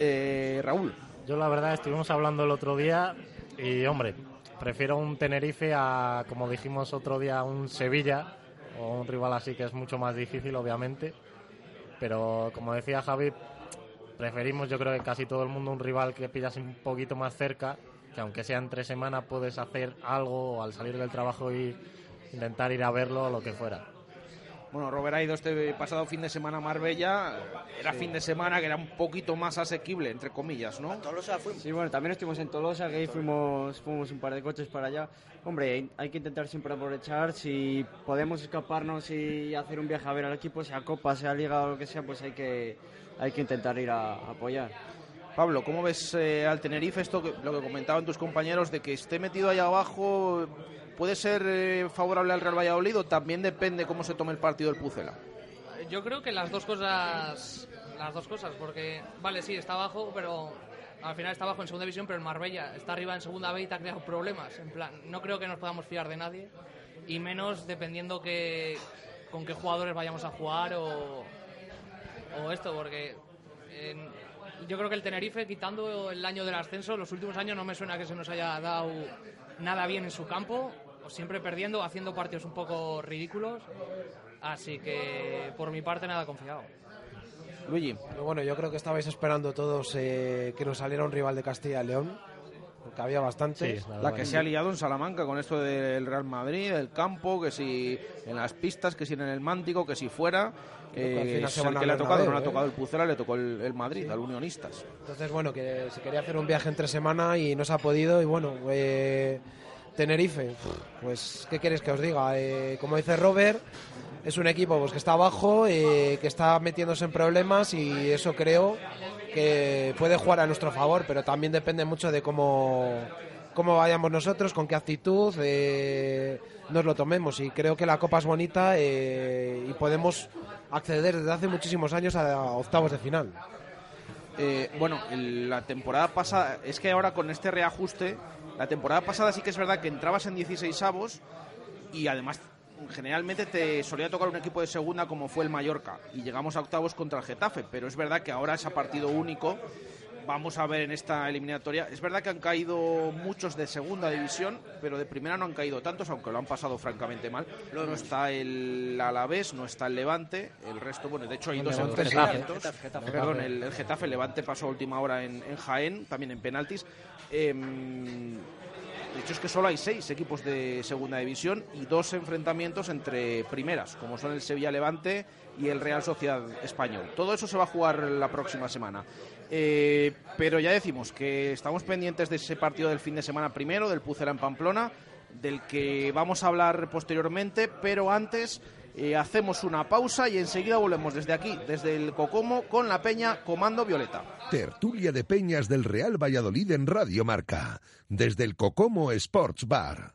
Eh, Raúl. Yo la verdad estuvimos hablando el otro día y hombre, prefiero un Tenerife a, como dijimos otro día, un Sevilla o un rival así que es mucho más difícil obviamente. Pero como decía Javi, preferimos yo creo que casi todo el mundo un rival que pillas un poquito más cerca, que aunque sea entre semana puedes hacer algo al salir del trabajo y intentar ir a verlo o lo que fuera. Bueno, Robert ha ido este pasado fin de semana a Marbella. Era fin de semana que era un poquito más asequible, entre comillas, ¿no? Tolosa fuimos. Sí, bueno, también estuvimos en Tolosa, que ahí fuimos, fuimos un par de coches para allá. Hombre, hay que intentar siempre aprovechar. Si podemos escaparnos y hacer un viaje a ver al equipo, sea Copa, sea Liga o lo que sea, pues hay que, hay que intentar ir a, a apoyar. Pablo, ¿cómo ves eh, al Tenerife esto, que, lo que comentaban tus compañeros, de que esté metido ahí abajo? ¿Puede ser eh, favorable al Real Valladolid o también depende cómo se tome el partido del Pucela? Yo creo que las dos cosas, las dos cosas, porque vale, sí, está abajo, pero al final está abajo en segunda división, pero el Marbella está arriba en segunda B y te ha creado problemas. En plan, no creo que nos podamos fiar de nadie, y menos dependiendo que, con qué jugadores vayamos a jugar o, esto, porque en- yo creo que el Tenerife, quitando el año del ascenso, los últimos años no me suena que se nos haya dado nada bien en su campo, siempre perdiendo, haciendo partidos un poco ridículos. Así que por mi parte nada confiado. Luigi. Bueno, yo creo que estabais esperando todos eh, que nos saliera un rival de Castilla y León, porque había bastante. Sí, la que se ha liado en Salamanca con esto del Real Madrid, el campo, que si en las pistas, que si en el Mántico, que si fuera. Que Eh, van el que le ha tocado, Bernabéu, no le ha ¿eh? tocado el Pucela, le tocó el, el Madrid, al Unionistas. Entonces, bueno, que se quería hacer un viaje entre semana y no se ha podido. Y bueno, eh, Tenerife, pues, ¿qué queréis que os diga? Eh, como dice Robert, es un equipo pues, que está abajo, eh, que está metiéndose en problemas y eso creo que puede jugar a nuestro favor, pero también depende mucho de cómo, cómo vayamos nosotros, con qué actitud eh, nos lo tomemos. Y creo que la Copa es bonita eh, y podemos acceder desde hace muchísimos años a octavos de final. Eh, bueno, el- la temporada pasada, es que ahora con este reajuste, la temporada pasada sí que es verdad que entrabas en 16 avos y además generalmente te solía tocar un equipo de segunda como fue el Mallorca y llegamos a octavos contra el Getafe, pero es verdad que ahora es a partido único. Vamos a ver en esta eliminatoria. Es verdad que han caído muchos de segunda división, pero de primera no han caído tantos, aunque lo han pasado francamente mal. No está el Alavés, no está el Levante, el resto, bueno, de hecho hay El dos enfrentamientos. Getafe, Getafe. Perdón, el, el Getafe Levante pasó a última hora en, en Jaén, también en penaltis. Em, de hecho es que solo hay seis equipos de segunda división y dos enfrentamientos entre primeras, como son el Sevilla Levante y el Real Sociedad Español. Todo eso se va a jugar la próxima semana. Eh, pero ya decimos que estamos pendientes de ese partido del fin de semana primero, del Pucela en Pamplona, del que vamos a hablar posteriormente, pero antes eh, hacemos una pausa y enseguida volvemos desde aquí, desde el Cocomo, con la Peña Comando Violeta. Tertulia de Peñas del Real Valladolid en Radio Marca, desde el Cocomo Sports Bar.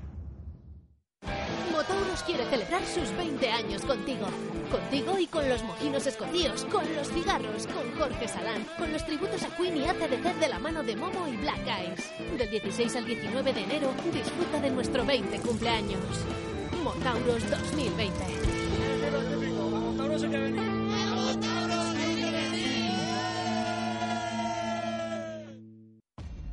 Motauros quiere celebrar sus 20 años contigo. Contigo y con los mojinos escondíos, con los cigarros, con Jorge Salán, con los tributos a Queen y ACDC de la mano de Momo y Black Eyes. Del 16 al 19 de enero, disfruta de nuestro 20 cumpleaños. Motauros 2020.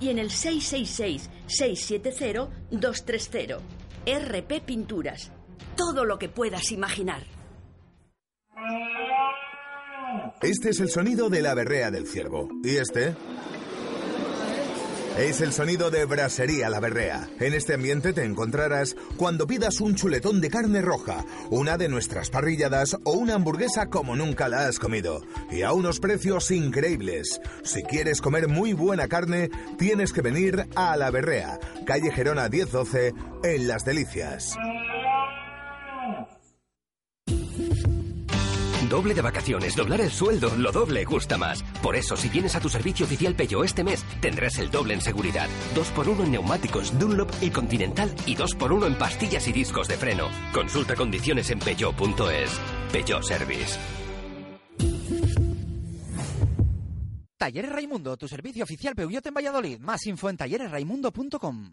y en el 666-670-230. RP Pinturas. Todo lo que puedas imaginar. Este es el sonido de la berrea del ciervo. ¿Y este? Es el sonido de Brasería La Berrea. En este ambiente te encontrarás cuando pidas un chuletón de carne roja, una de nuestras parrilladas o una hamburguesa como nunca la has comido. Y a unos precios increíbles. Si quieres comer muy buena carne, tienes que venir a La Berrea, calle Gerona 1012, en Las Delicias. Doble de vacaciones, doblar el sueldo, lo doble gusta más. Por eso, si vienes a tu servicio oficial Peugeot este mes, tendrás el doble en seguridad. 2x1 en neumáticos Dunlop y Continental y 2x1 en pastillas y discos de freno. Consulta condiciones en peugeot.es. Peugeot Service. Talleres Raimundo, tu servicio oficial Peugeot en Valladolid. Más info en talleresraimundo.com.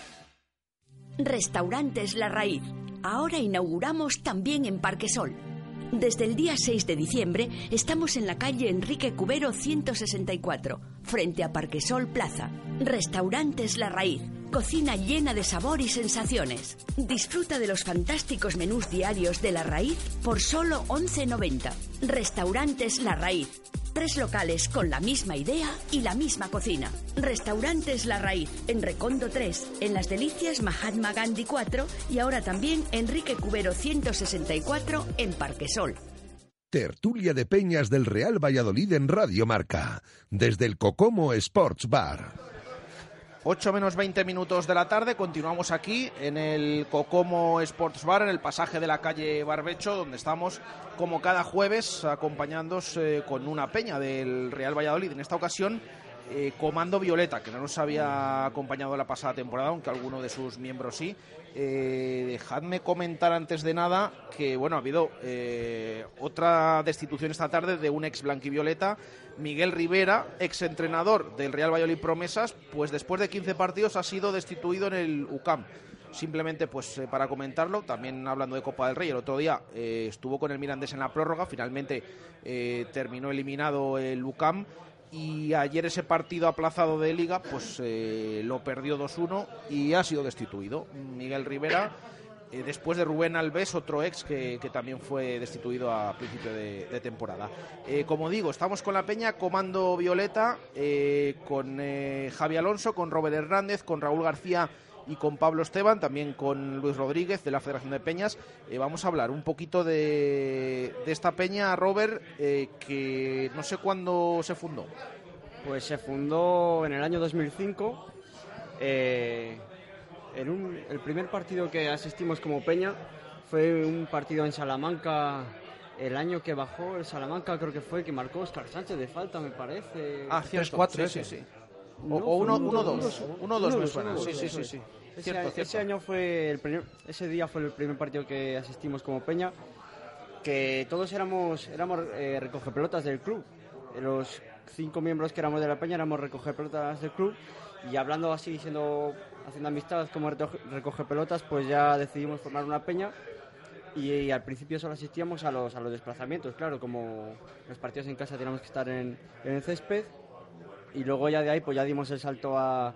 Restaurantes La Raíz. Ahora inauguramos también en Parquesol. Desde el día 6 de diciembre estamos en la calle Enrique Cubero 164, frente a Parquesol Plaza. Restaurantes La Raíz. Cocina llena de sabor y sensaciones. Disfruta de los fantásticos menús diarios de La Raíz por solo 11.90. Restaurantes La Raíz. Tres locales con la misma idea y la misma cocina. Restaurantes La Raíz, en Recondo 3, en Las Delicias Mahatma Gandhi 4 y ahora también Enrique Cubero 164 en Parquesol. Tertulia de Peñas del Real Valladolid en Radio Marca, desde el Cocomo Sports Bar. 8 menos 20 minutos de la tarde, continuamos aquí en el Cocomo Sports Bar, en el pasaje de la calle Barbecho, donde estamos como cada jueves acompañándos eh, con una peña del Real Valladolid. En esta ocasión, eh, Comando Violeta, que no nos había acompañado la pasada temporada, aunque alguno de sus miembros sí. Eh, dejadme comentar antes de nada que bueno ha habido otra destitución esta tarde de un ex blanquivioleta Miguel Rivera, ex entrenador del Real Valladolid Promesas, pues después de 15 partidos ha sido destituido en el UCAM. Simplemente, pues eh, para comentarlo, también hablando de Copa del Rey, el otro día eh, estuvo con el Mirandés en la prórroga, finalmente eh, terminó eliminado el UCAM y ayer ese partido aplazado de liga, pues lo perdió 2-1 y ha sido destituido. Miguel Rivera eh, después de Rubén Alves, otro ex que, también fue destituido a principio de, temporada. Eh, como digo, estamos con la Peña, Comando Violeta, eh, con Javi Alonso, con Robert Hernández, con Raúl García y con Pablo Esteban, también con Luis Rodríguez de la Federación de Peñas. vamos a hablar un poquito de, de esta peña, Robert, que no sé cuándo se fundó. Pues se fundó en el año 2005 el primer partido que asistimos como Peña fue un partido en Salamanca el año que bajó el Salamanca creo que fue que marcó Oscar Sánchez de falta me parece. Ah 3-4 sí, sí, o 1-2 1-2 me suena. sí sí sí, sí. Ese, año fue el primer, ese día fue el primer partido que asistimos como Peña que todos éramos éramos eh, recoge pelotas del club los cinco miembros que éramos de la Peña éramos recoger pelotas del club y hablando así siendo haciendo amistad como recoge pelotas, pues ya decidimos formar una peña y, al principio solo asistíamos a los, a los desplazamientos, claro, como los partidos en casa teníamos que estar en, en el césped y luego ya de ahí pues ya dimos el salto a,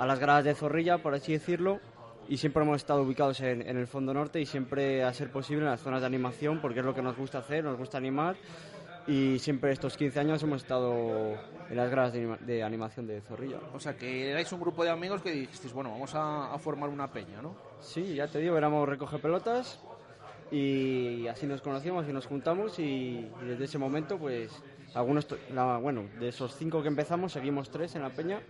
a las gradas de Zorrilla, por así decirlo, y siempre hemos estado ubicados en, en, el fondo norte y siempre a ser posible en las zonas de animación porque es lo que nos gusta hacer, nos gusta animar y siempre estos 15 años hemos estado en las gradas de, de animación de Zorrilla. O sea, que erais un grupo de amigos que dijisteis, bueno, vamos a, a formar una peña, ¿no? Sí, ya te digo, éramos recoge pelotas y así nos conocimos y nos juntamos y, y desde ese momento pues algunos, la, bueno, de esos cinco que empezamos seguimos tres en la peña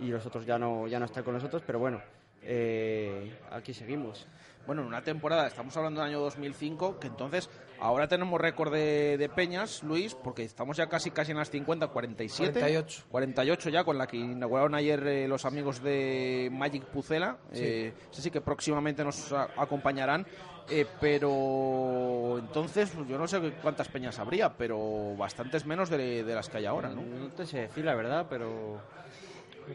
y los otros ya no, ya no están con nosotros, pero bueno, eh, aquí seguimos. Bueno, en una temporada, estamos hablando del año 2005, que entonces ahora tenemos récord de, de, peñas, Luis, porque estamos ya casi casi en las 50, 47. 48. 48 ya, con la que inauguraron ayer eh, los amigos de Magic Pucela. Sí. Eh, sé sí que próximamente nos a, acompañarán. Eh, pero entonces pues, yo no sé cuántas peñas habría, pero bastantes menos de, de las que hay ahora, ¿no? No te sé decir la verdad, pero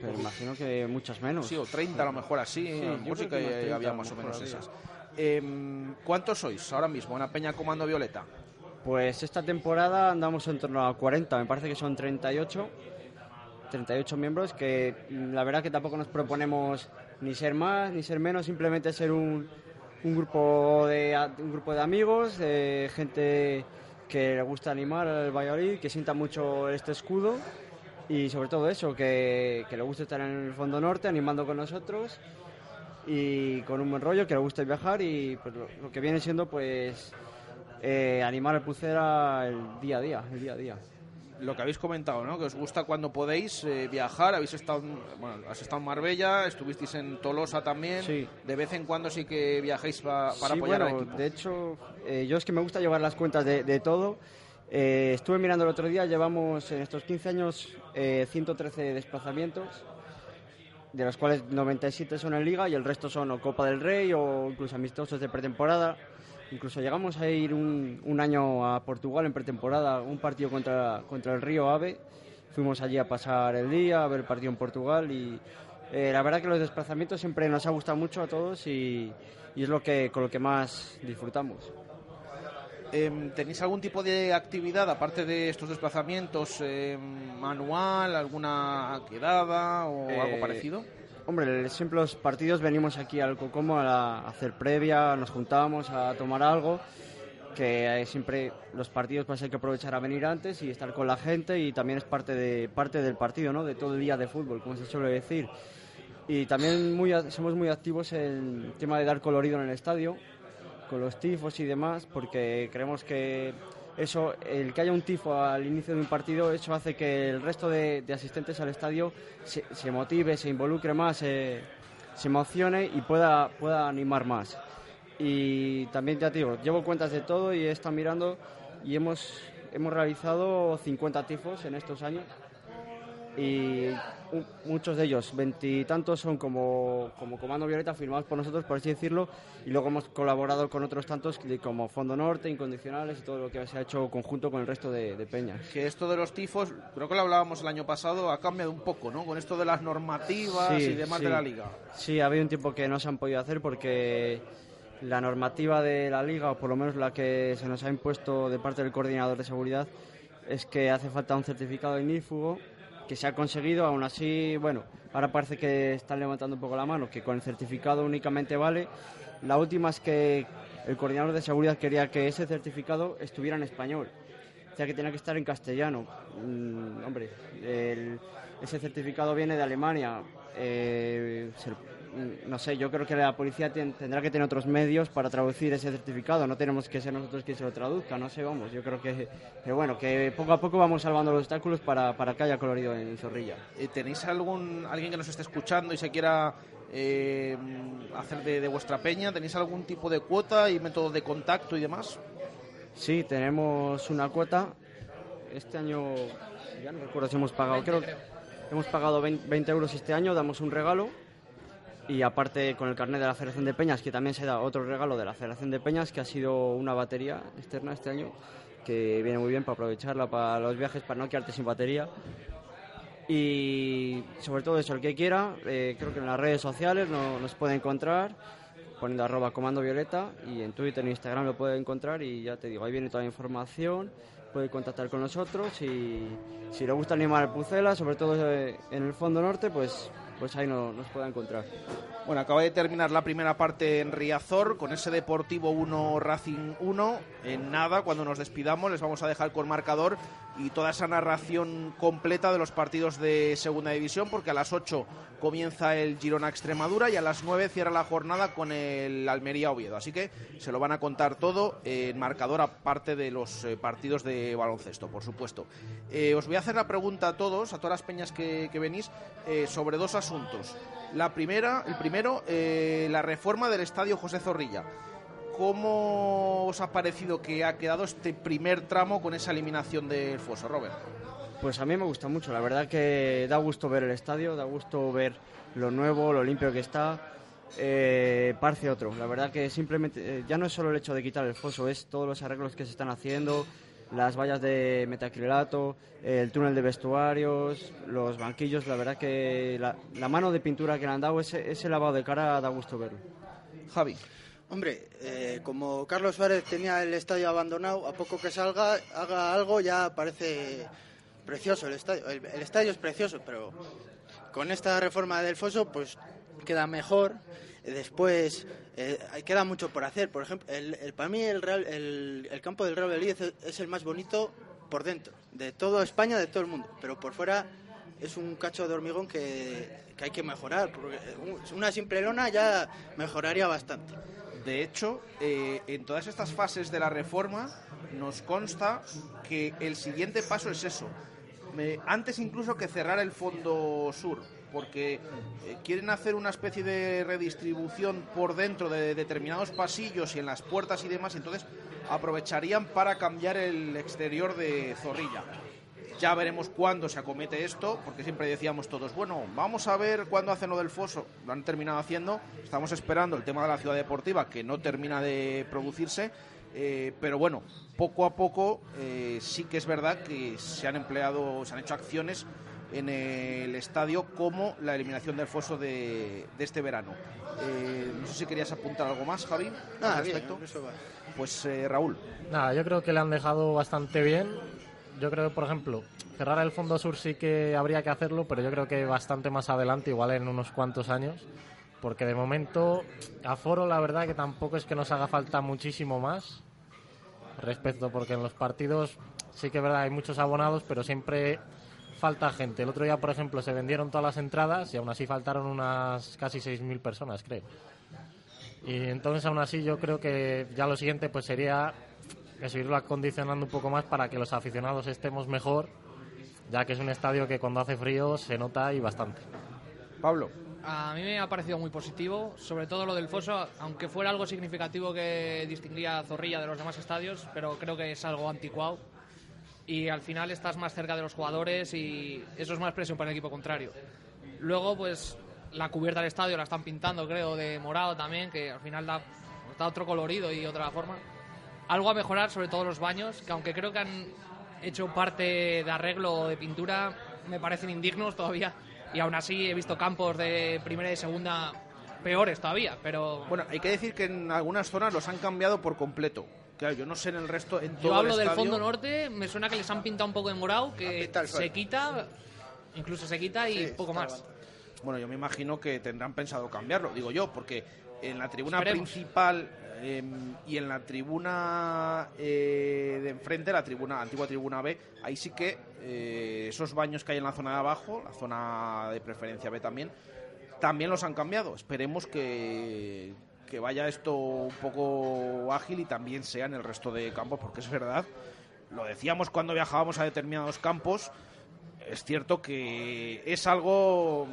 pero imagino que muchas menos. Sí, o 30 a lo mejor así. Sí, yo sí que, que 30, había más o menos esas. Eh, ¿Cuántos sois ahora mismo en la Peña Comando Violeta? Pues esta temporada andamos en torno a 40, me parece que son 38. 38 miembros que la verdad que tampoco nos proponemos ni ser más ni ser menos, simplemente ser un, un grupo de un grupo de amigos, gente que le gusta animar al Valladolid, que sienta mucho este escudo y sobre todo eso, que, que, le guste estar en el fondo norte animando con nosotros y con un buen rollo, que le guste viajar y pues, lo, lo, que viene siendo pues eh, animar al Pucera el día a día, el día a día. Lo que habéis comentado, ¿no? Que os gusta cuando podéis eh, viajar, habéis estado, bueno, has estado en Marbella, estuvisteis en Tolosa también, sí. de vez en cuando sí que viajáis pa, para sí, apoyar bueno, al equipo. De hecho, eh, yo es que me gusta llevar las cuentas de, de todo. Eh, estuve mirando el otro día, llevamos en estos 15 años eh, 113 desplazamientos, de los cuales 97 son en Liga y el resto son o Copa del Rey o incluso amistosos de pretemporada. Incluso llegamos a ir un, año a Portugal en pretemporada, un partido contra, contra el Río Ave. Fuimos allí a pasar el día, a ver el partido en Portugal y eh, la verdad que los desplazamientos siempre nos ha gustado mucho a todos y, y es lo que, con lo que más disfrutamos. Eh, ¿Tenéis algún tipo de actividad, aparte de estos desplazamientos, eh, manual, alguna quedada o eh, algo parecido? Hombre, siempre los partidos venimos aquí al Cocomo a, la, a hacer previa, nos juntamos a tomar algo, que siempre los partidos pues hay que aprovechar a venir antes y estar con la gente y también es parte, de, parte del partido, ¿no? de todo el día de fútbol, como se suele decir. Y también muy, somos muy activos en el tema de dar colorido en el estadio, con los tifos y demás, porque creemos que eso, el que haya un tifo al inicio de un partido, eso hace que el resto de, de asistentes al estadio se, motive, se involucre más, se emocione y pueda, pueda animar más. Y también ya te digo, llevo cuentas de todo y he estado mirando y hemos, hemos realizado 50 tifos en estos años y muchos de ellos, veintitantos son como, como Comando Violeta, firmados por nosotros, por así decirlo, y luego hemos colaborado con otros tantos como Fondo Norte, Incondicionales y todo lo que se ha hecho conjunto con el resto de, de peñas. Que esto de los tifos, creo que lo hablábamos el año pasado, ha cambiado un poco, ¿no? Con esto de las normativas sí, y demás sí. de la liga. Sí, ha habido un tiempo que no se han podido hacer porque la normativa de la liga, o por lo menos la que se nos ha impuesto de parte del coordinador de seguridad, es que hace falta un certificado ignífugo que se ha conseguido, aún así, bueno, ahora parece que están levantando un poco la mano, que con el certificado únicamente vale. La última es que el coordinador de seguridad quería que ese certificado estuviera en español, o sea que tenía que estar en castellano. Mm, hombre, ese certificado viene de Alemania. Eh, no sé, yo creo que la policía ten, tendrá que tener otros medios para traducir ese certificado. No tenemos que ser nosotros quien se lo traduzca, no sé, vamos. Yo creo que, pero bueno, que poco a poco vamos salvando los obstáculos para, para que haya colorido en Zorrilla. ¿Tenéis algún alguien que nos esté escuchando y se quiera eh, hacer de, de vuestra peña? ¿Tenéis algún tipo de cuota y método de contacto y demás? Sí, tenemos una cuota. Este año, ya no recuerdo si hemos pagado, creo que hemos pagado 20, 20 euros este año, damos un regalo y aparte con el carnet de la Federación de Peñas, que también se da otro regalo de la Federación de Peñas, que ha sido una batería externa este año, que viene muy bien para aprovecharla para los viajes, para no quedarte sin batería. Y sobre todo eso, el que quiera, eh, creo que en las redes sociales no, nos puede encontrar poniendo arroba comando violeta y en Twitter e Instagram lo puede encontrar y ya te digo, ahí viene toda la información, puede contactar con nosotros y si le gusta animar al Pucela, sobre todo eh, en el fondo norte, pues, pues ahí no- nos puede encontrar. Bueno, acaba de terminar la primera parte en Riazor con ese Deportivo 1 Racing 1. En nada, cuando nos despidamos, les vamos a dejar con marcador y toda esa narración completa de los partidos de Segunda División, porque a las 8 comienza el Girona Extremadura y a las 9 cierra la jornada con el Almería Oviedo. Así que se lo van a contar todo en marcador, aparte de los eh, partidos de baloncesto, por supuesto. Eh, os voy a hacer la pregunta a todos, a todas las peñas que, venís, eh, sobre dos asuntos. La primera, el primero, eh, la reforma del estadio José Zorrilla. ¿Cómo os ha parecido que ha quedado este primer tramo con esa eliminación del foso, Robert? Pues a mí me gusta mucho, la verdad que da gusto ver el estadio, da gusto ver lo nuevo, lo limpio que está. Eh, parece otro, la verdad que simplemente eh, ya no es solo el hecho de quitar el foso, es todos los arreglos que se están haciendo, las vallas de metacrilato, el túnel de vestuarios, los banquillos, la verdad que la, la mano de pintura que le han dado, ese, ese lavado de cara da gusto verlo. Javi. Hombre, eh, como Carlos Suárez tenía el estadio abandonado, a poco que salga, haga algo, ya parece precioso el estadio. El, estadio es precioso, pero con esta reforma del foso, pues queda mejor. Eh, Después, eh, queda mucho por hacer. Por ejemplo, el, el- para mí el, Real- el, el campo del Real Valladolid es, el más bonito por dentro, de toda España, de todo el mundo. Pero por fuera es un cacho de hormigón que, hay que mejorar. Porque un- una simple lona ya mejoraría bastante. De hecho, eh, en todas estas fases de la reforma nos consta que el siguiente paso es eso. Antes incluso que cerrar el fondo sur, porque eh, quieren hacer una especie de redistribución por dentro de determinados pasillos y en las puertas y demás, entonces aprovecharían para cambiar el exterior de Zorrilla. Ya veremos cuándo se acomete esto, porque siempre decíamos todos, bueno, vamos a ver cuándo hacen lo del foso. Lo han terminado haciendo. Estamos esperando el tema de la ciudad deportiva, que no termina de producirse. eh, pero bueno, poco a poco eh, sí que es verdad que se han empleado, se han hecho acciones en el estadio como la eliminación del foso de, de este verano. Eh, no sé si querías apuntar algo más, Javi, Nada, al bien, respecto. eso va. Pues eh, Raúl. Nada, yo creo que le han dejado bastante bien. Yo creo por ejemplo, cerrar el fondo sur sí que habría que hacerlo, pero yo creo que bastante más adelante, igual en unos cuantos años. Porque de momento, aforo, la verdad que tampoco es que nos haga falta muchísimo más respecto, porque en los partidos sí que verdad, hay muchos abonados, pero siempre falta gente. El otro día, por ejemplo, se vendieron todas las entradas y aún así faltaron unas casi 6.000 personas, creo. Y entonces aún así yo creo que ya lo siguiente pues sería seguirlo acondicionando un poco más para que los aficionados estemos mejor, ya que es un estadio que cuando hace frío se nota y bastante. Pablo. A mí me ha parecido muy positivo, sobre todo lo del foso, aunque fuera algo significativo que distinguía a Zorrilla de los demás estadios, pero creo que es algo anticuado. Y al final estás más cerca de los jugadores y eso es más presión para el equipo contrario. Luego, pues la cubierta del estadio la están pintando, creo, de morado también, que al final da, da otro colorido y otra forma. Algo a mejorar, sobre todo los baños, que aunque creo que han hecho parte de arreglo o de pintura, me parecen indignos todavía. Y aún así he visto campos de primera y segunda peores todavía, pero... Bueno, hay que decir que en algunas zonas los han cambiado por completo. Claro, yo no sé en el resto, en todo Yo hablo el del estadio. fondo norte, me suena que les han pintado un poco de morado, que se quita, incluso se quita y poco más. Bueno, yo me imagino que tendrán pensado cambiarlo, digo yo, porque en la tribuna Esperemos. principal eh, y en la tribuna eh, de enfrente, la tribuna antigua tribuna B, ahí sí que eh, esos baños que hay en la zona de abajo, la zona de preferencia B también, también los han cambiado. Esperemos que, que vaya esto un poco ágil y también sea en el resto de campos, porque es verdad, lo decíamos cuando viajábamos a determinados campos, es cierto que es algo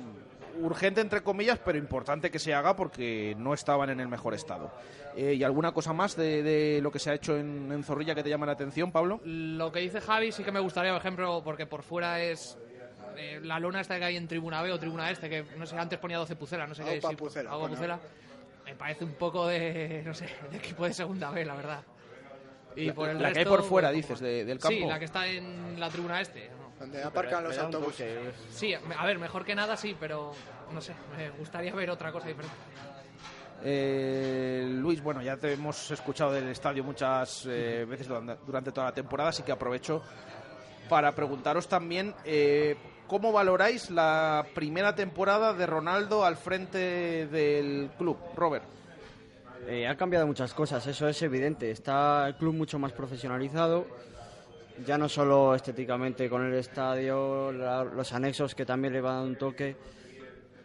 urgente entre comillas, pero importante que se haga porque no estaban en el mejor estado. Eh, ¿Y alguna cosa más de, de lo que se ha hecho en, en Zorrilla que te llama la atención, Pablo? Lo que dice Javi sí que me gustaría, por ejemplo, porque por fuera es eh, la lona esta que hay en Tribuna B o Tribuna Este, que no sé, antes ponía 12 Pucela, no sé qué decir. Pucela, bueno. Pucela. Me parece un poco de, no sé, de equipo de segunda B, la verdad. Y La- por el la que hay por fuera, pues, dices, de- del Sí, campo. la que está en la Tribuna Este. Donde aparcan los autobuses. Sí, a ver, mejor que nada sí, pero no sé, me gustaría ver otra cosa diferente. Eh, Luis, bueno, ya te hemos escuchado del estadio muchas eh, veces durante, durante toda la temporada, así que aprovecho para preguntaros también eh, cómo valoráis la primera temporada de Ronaldo al frente del club. Robert. Eh, ha cambiado muchas cosas, eso es evidente. Está el club mucho más profesionalizado, ya no solo estéticamente con el estadio, la- los anexos que también le van a dar un toque,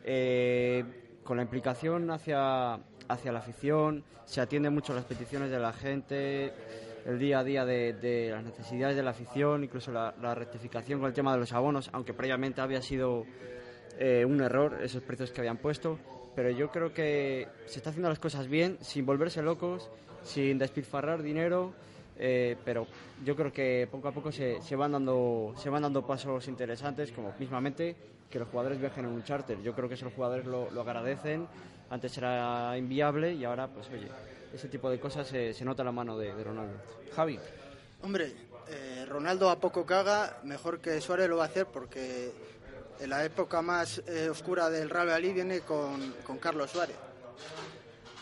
eh, con la implicación hacia, hacia la afición, se atiende mucho las peticiones de la gente, el día a día de, de las necesidades de la afición, incluso la, la rectificación con el tema de los abonos, aunque previamente había sido eh, un error esos precios que habían puesto, pero yo creo que se está haciendo las cosas bien, sin volverse locos, sin despilfarrar dinero, eh, pero yo creo que poco a poco se, se van dando se van dando pasos interesantes, como mismamente que los jugadores viajen en un charter. Yo creo que eso los jugadores lo, lo agradecen. Antes era inviable y ahora, pues oye, ese tipo de cosas se, se nota la mano de, de Ronaldo. Javi. Hombre, eh, Ronaldo a poco haga, mejor que Suárez lo va a hacer porque en la época más eh, oscura del Real Valladolid viene con, con Carlos Suárez.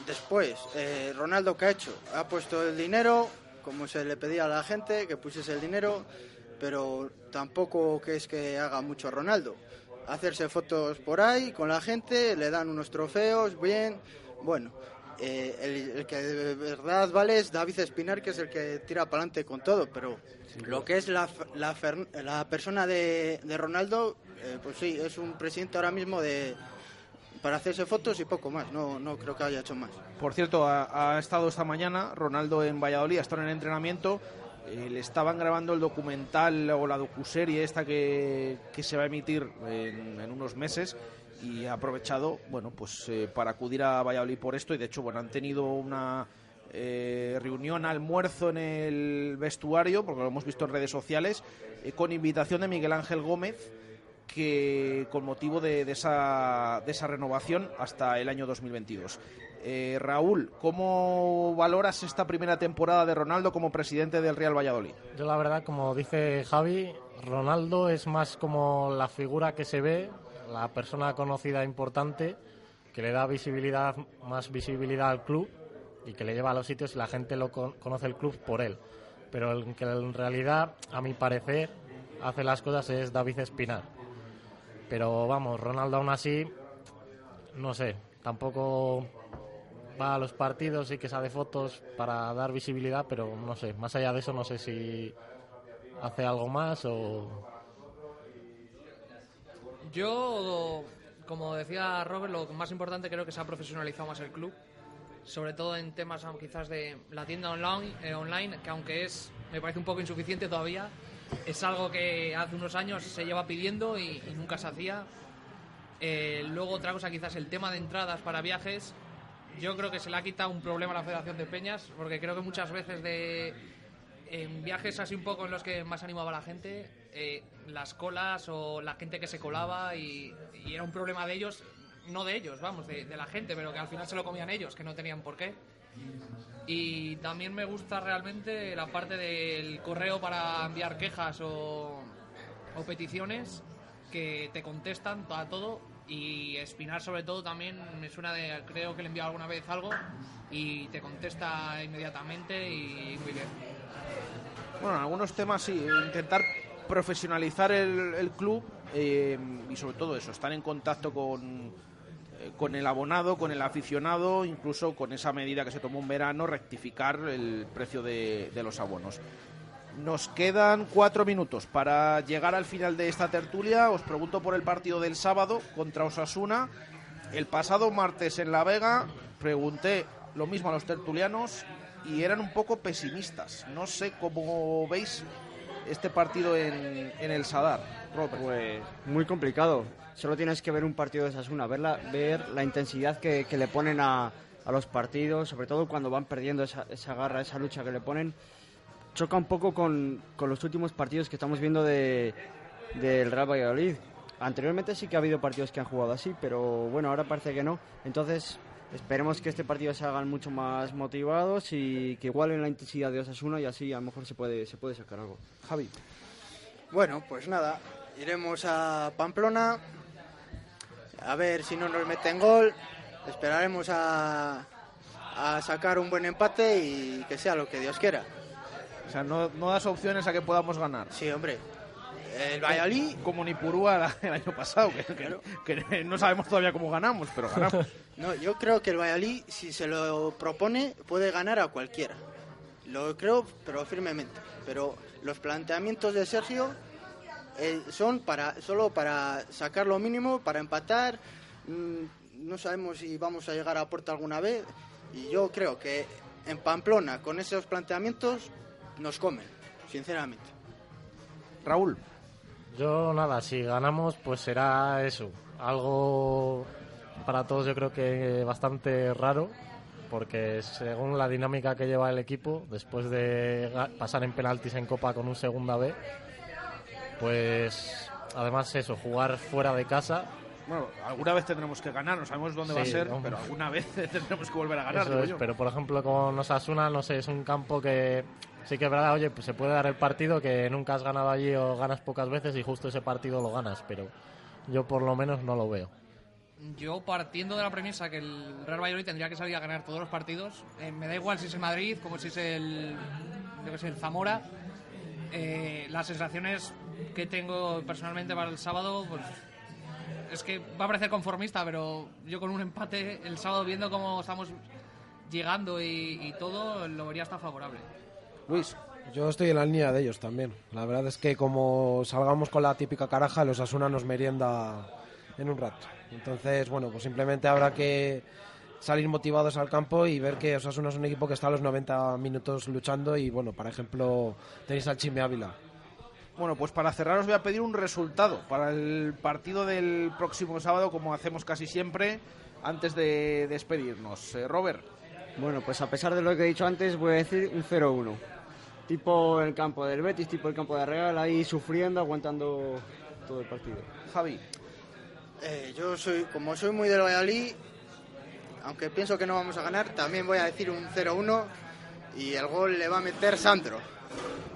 Después, eh, Ronaldo, ¿qué ha hecho? Ha puesto el dinero, como se le pedía a la gente, que pusiese el dinero, pero tampoco que es que haga mucho Ronaldo. Hacerse fotos por ahí con la gente, le dan unos trofeos, bien, bueno. eh, el, el que de verdad vale es David Espinar, que es el que tira para adelante con todo, pero lo que es la, la, la persona de, de Ronaldo, eh, pues sí, es un presidente ahora mismo de para hacerse fotos y poco más, no, no creo que haya hecho más. Por cierto, ha, estado esta mañana Ronaldo en Valladolid, ha estado en el entrenamiento. eh, le estaban grabando el documental o la docuserie esta que, que se va a emitir en, en unos meses y ha aprovechado bueno pues eh, para acudir a Valladolid por esto y de hecho bueno han tenido una eh, reunión almuerzo en el vestuario porque lo hemos visto en redes sociales eh, con invitación de Miguel Ángel Gómez que con motivo de, de esa, de esa renovación hasta el año 2022. Eh, Raúl, ¿cómo valoras esta primera temporada de Ronaldo como presidente del Real Valladolid? Yo la verdad, como dice Javi, Ronaldo es más como la figura que se ve, la persona conocida importante, que le da visibilidad, más visibilidad al club y que le lleva a los sitios y la gente lo con- conoce el club por él. Pero el que en realidad, a mi parecer, hace las cosas es David Espinar. Pero vamos, Ronaldo aún así, no sé, tampoco va a los partidos y que sale fotos para dar visibilidad, pero no sé, más allá de eso no sé si hace algo más o... Yo, como decía Robert, lo más importante creo que se ha profesionalizado más el club, sobre todo en temas quizás de la tienda eh, online que aunque es, me parece un poco insuficiente todavía, es algo que hace unos años se lleva pidiendo y, nunca se hacía. Eh, luego otra cosa quizás el tema de entradas para viajes, yo creo que se le ha quitado un problema a la Federación de Peñas, porque creo que muchas veces de en viajes así un poco en los que más animaba la gente, eh, las colas o la gente que se colaba y, era un problema de ellos, no de ellos, vamos, de la gente, pero que al final se lo comían ellos, que no tenían por qué. Y también me gusta realmente la parte del correo para enviar quejas o, peticiones que te contestan a todo y Espinar sobre todo también me suena de creo que le he enviado alguna vez algo y te contesta inmediatamente y muy bien. Bueno, en algunos temas sí, intentar profesionalizar el, club eh, y sobre todo eso, estar en contacto con, con el abonado, con el aficionado, incluso con esa medida que se tomó en verano, rectificar el precio de, los abonos. Nos quedan cuatro minutos para llegar al final de esta tertulia. Os pregunto por el partido del sábado contra Osasuna. El pasado martes en La Vega pregunté lo mismo a los tertulianos y eran un poco pesimistas. No sé cómo veis este partido en, en el Sadar. Robert. Pues muy complicado. Solo tienes que ver un partido de Sasuna, ver la, ver la intensidad que, le ponen a, los partidos, sobre todo cuando van perdiendo esa, garra, esa lucha que le ponen. Choca un poco con, los últimos partidos que estamos viendo de, del Real Valladolid. Anteriormente sí que ha habido partidos que han jugado así, pero bueno, ahora parece que no. Entonces, esperemos que este partido se hagan mucho más motivados y que igualen la intensidad de Osasuna y así a lo mejor se puede, se puede sacar algo. Javi. Bueno, pues nada, iremos a Pamplona a ver si no nos meten gol esperaremos a, a sacar un buen empate y que sea lo que Dios quiera. O sea, no, no das opciones a que podamos ganar. Sí, hombre. El Valladolid... Como Nipurúa el año pasado, que, que- que no sabemos todavía cómo ganamos, pero ganamos. No, yo creo que el Valladolid, si se lo propone, puede ganar a cualquiera. Lo creo, pero firmemente. Pero los planteamientos de Sergio eh, son para solo para sacar lo mínimo, para empatar. Mm, no sabemos si vamos a llegar a puerta alguna vez. Y yo creo que en Pamplona, con esos planteamientos, nos comen, sinceramente. Raúl. Yo nada, si ganamos pues será eso, algo para todos yo creo que bastante raro, porque según la dinámica que lleva el equipo, después de pasar en penaltis en Copa con un segunda B, pues además eso, jugar fuera de casa, Bueno, alguna vez tendremos que ganar, no sabemos dónde va a ser, pero alguna vez tendremos que volver a ganar. Eso digo es, yo. pero por ejemplo con Osasuna, no sé, es un campo que sí que es verdad, oye, pues se puede dar el partido que nunca has ganado allí o ganas pocas veces y justo ese partido lo ganas, pero yo por lo menos no lo veo. Yo partiendo de la premisa que el Real Valladolid tendría que salir a ganar todos los partidos, eh, me da igual si es el Madrid como si es el, yo qué sé, el Zamora. eh, las sensaciones que tengo personalmente para el sábado, pues es que va a parecer conformista, pero yo con un empate el sábado viendo cómo estamos llegando y, y todo, lo vería hasta favorable. Luis. Yo estoy en la línea de ellos también. La verdad es que como salgamos con la típica caraja, los Asuna nos merienda en un rato. Entonces, bueno, pues simplemente habrá que salir motivados al campo y ver que Osasuna es un equipo que está a los 90 minutos luchando y, bueno, por ejemplo, tenéis al Chime Ávila. Bueno, pues para cerrar os voy a pedir un resultado para el partido del próximo sábado, como hacemos casi siempre, antes de despedirnos. Eh, Robert. Bueno, pues a pesar de lo que he dicho antes, voy a decir un 0-1. Tipo el campo del Betis, tipo el campo de Real, ahí sufriendo, aguantando todo el partido. Javi. Eh, yo soy, como soy muy del Valladolid, aunque pienso que no vamos a ganar, también voy a decir un 0-1 y el gol le va a meter Sandro.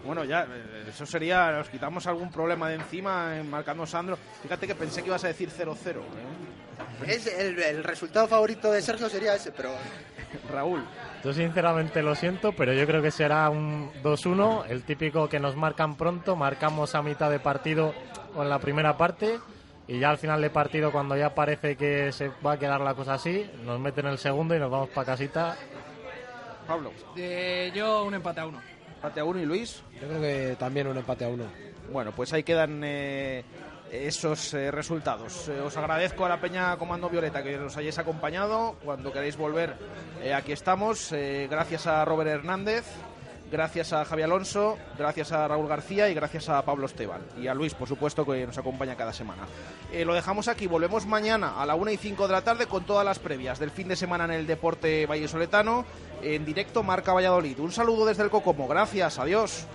Bueno, ya, eso sería, nos quitamos algún problema de encima marcando Sandro. Fíjate que pensé que ibas a decir 0-0. ¿eh? Es el, el resultado favorito de Sergio sería ese, pero Raúl. Yo sinceramente lo siento, pero yo creo que será un 2-1, el típico que nos marcan pronto, marcamos a mitad de partido o en la primera parte y ya al final de partido cuando ya parece que se va a quedar la cosa así, nos meten el segundo y nos vamos para casita. Pablo. Eh, yo un empate a uno. Empate a uno y Luis. Yo creo que también un empate a uno. Bueno, pues ahí quedan eh, esos eh, resultados. Eh, os agradezco a la Peña Comando Violeta que nos hayáis acompañado. Cuando queráis volver, aquí estamos. Gracias a Robert Hernández, gracias a Javi Alonso, gracias a Raúl García y gracias a Pablo Esteban. Y a Luis, por supuesto, que nos acompaña cada semana. Eh, lo dejamos aquí. Volvemos mañana a la 1 y 5 de la tarde con todas las previas del fin de semana en el deporte vallesoletano. En directo, Marca Valladolid. Un saludo desde el Cocomo. Gracias. Adiós.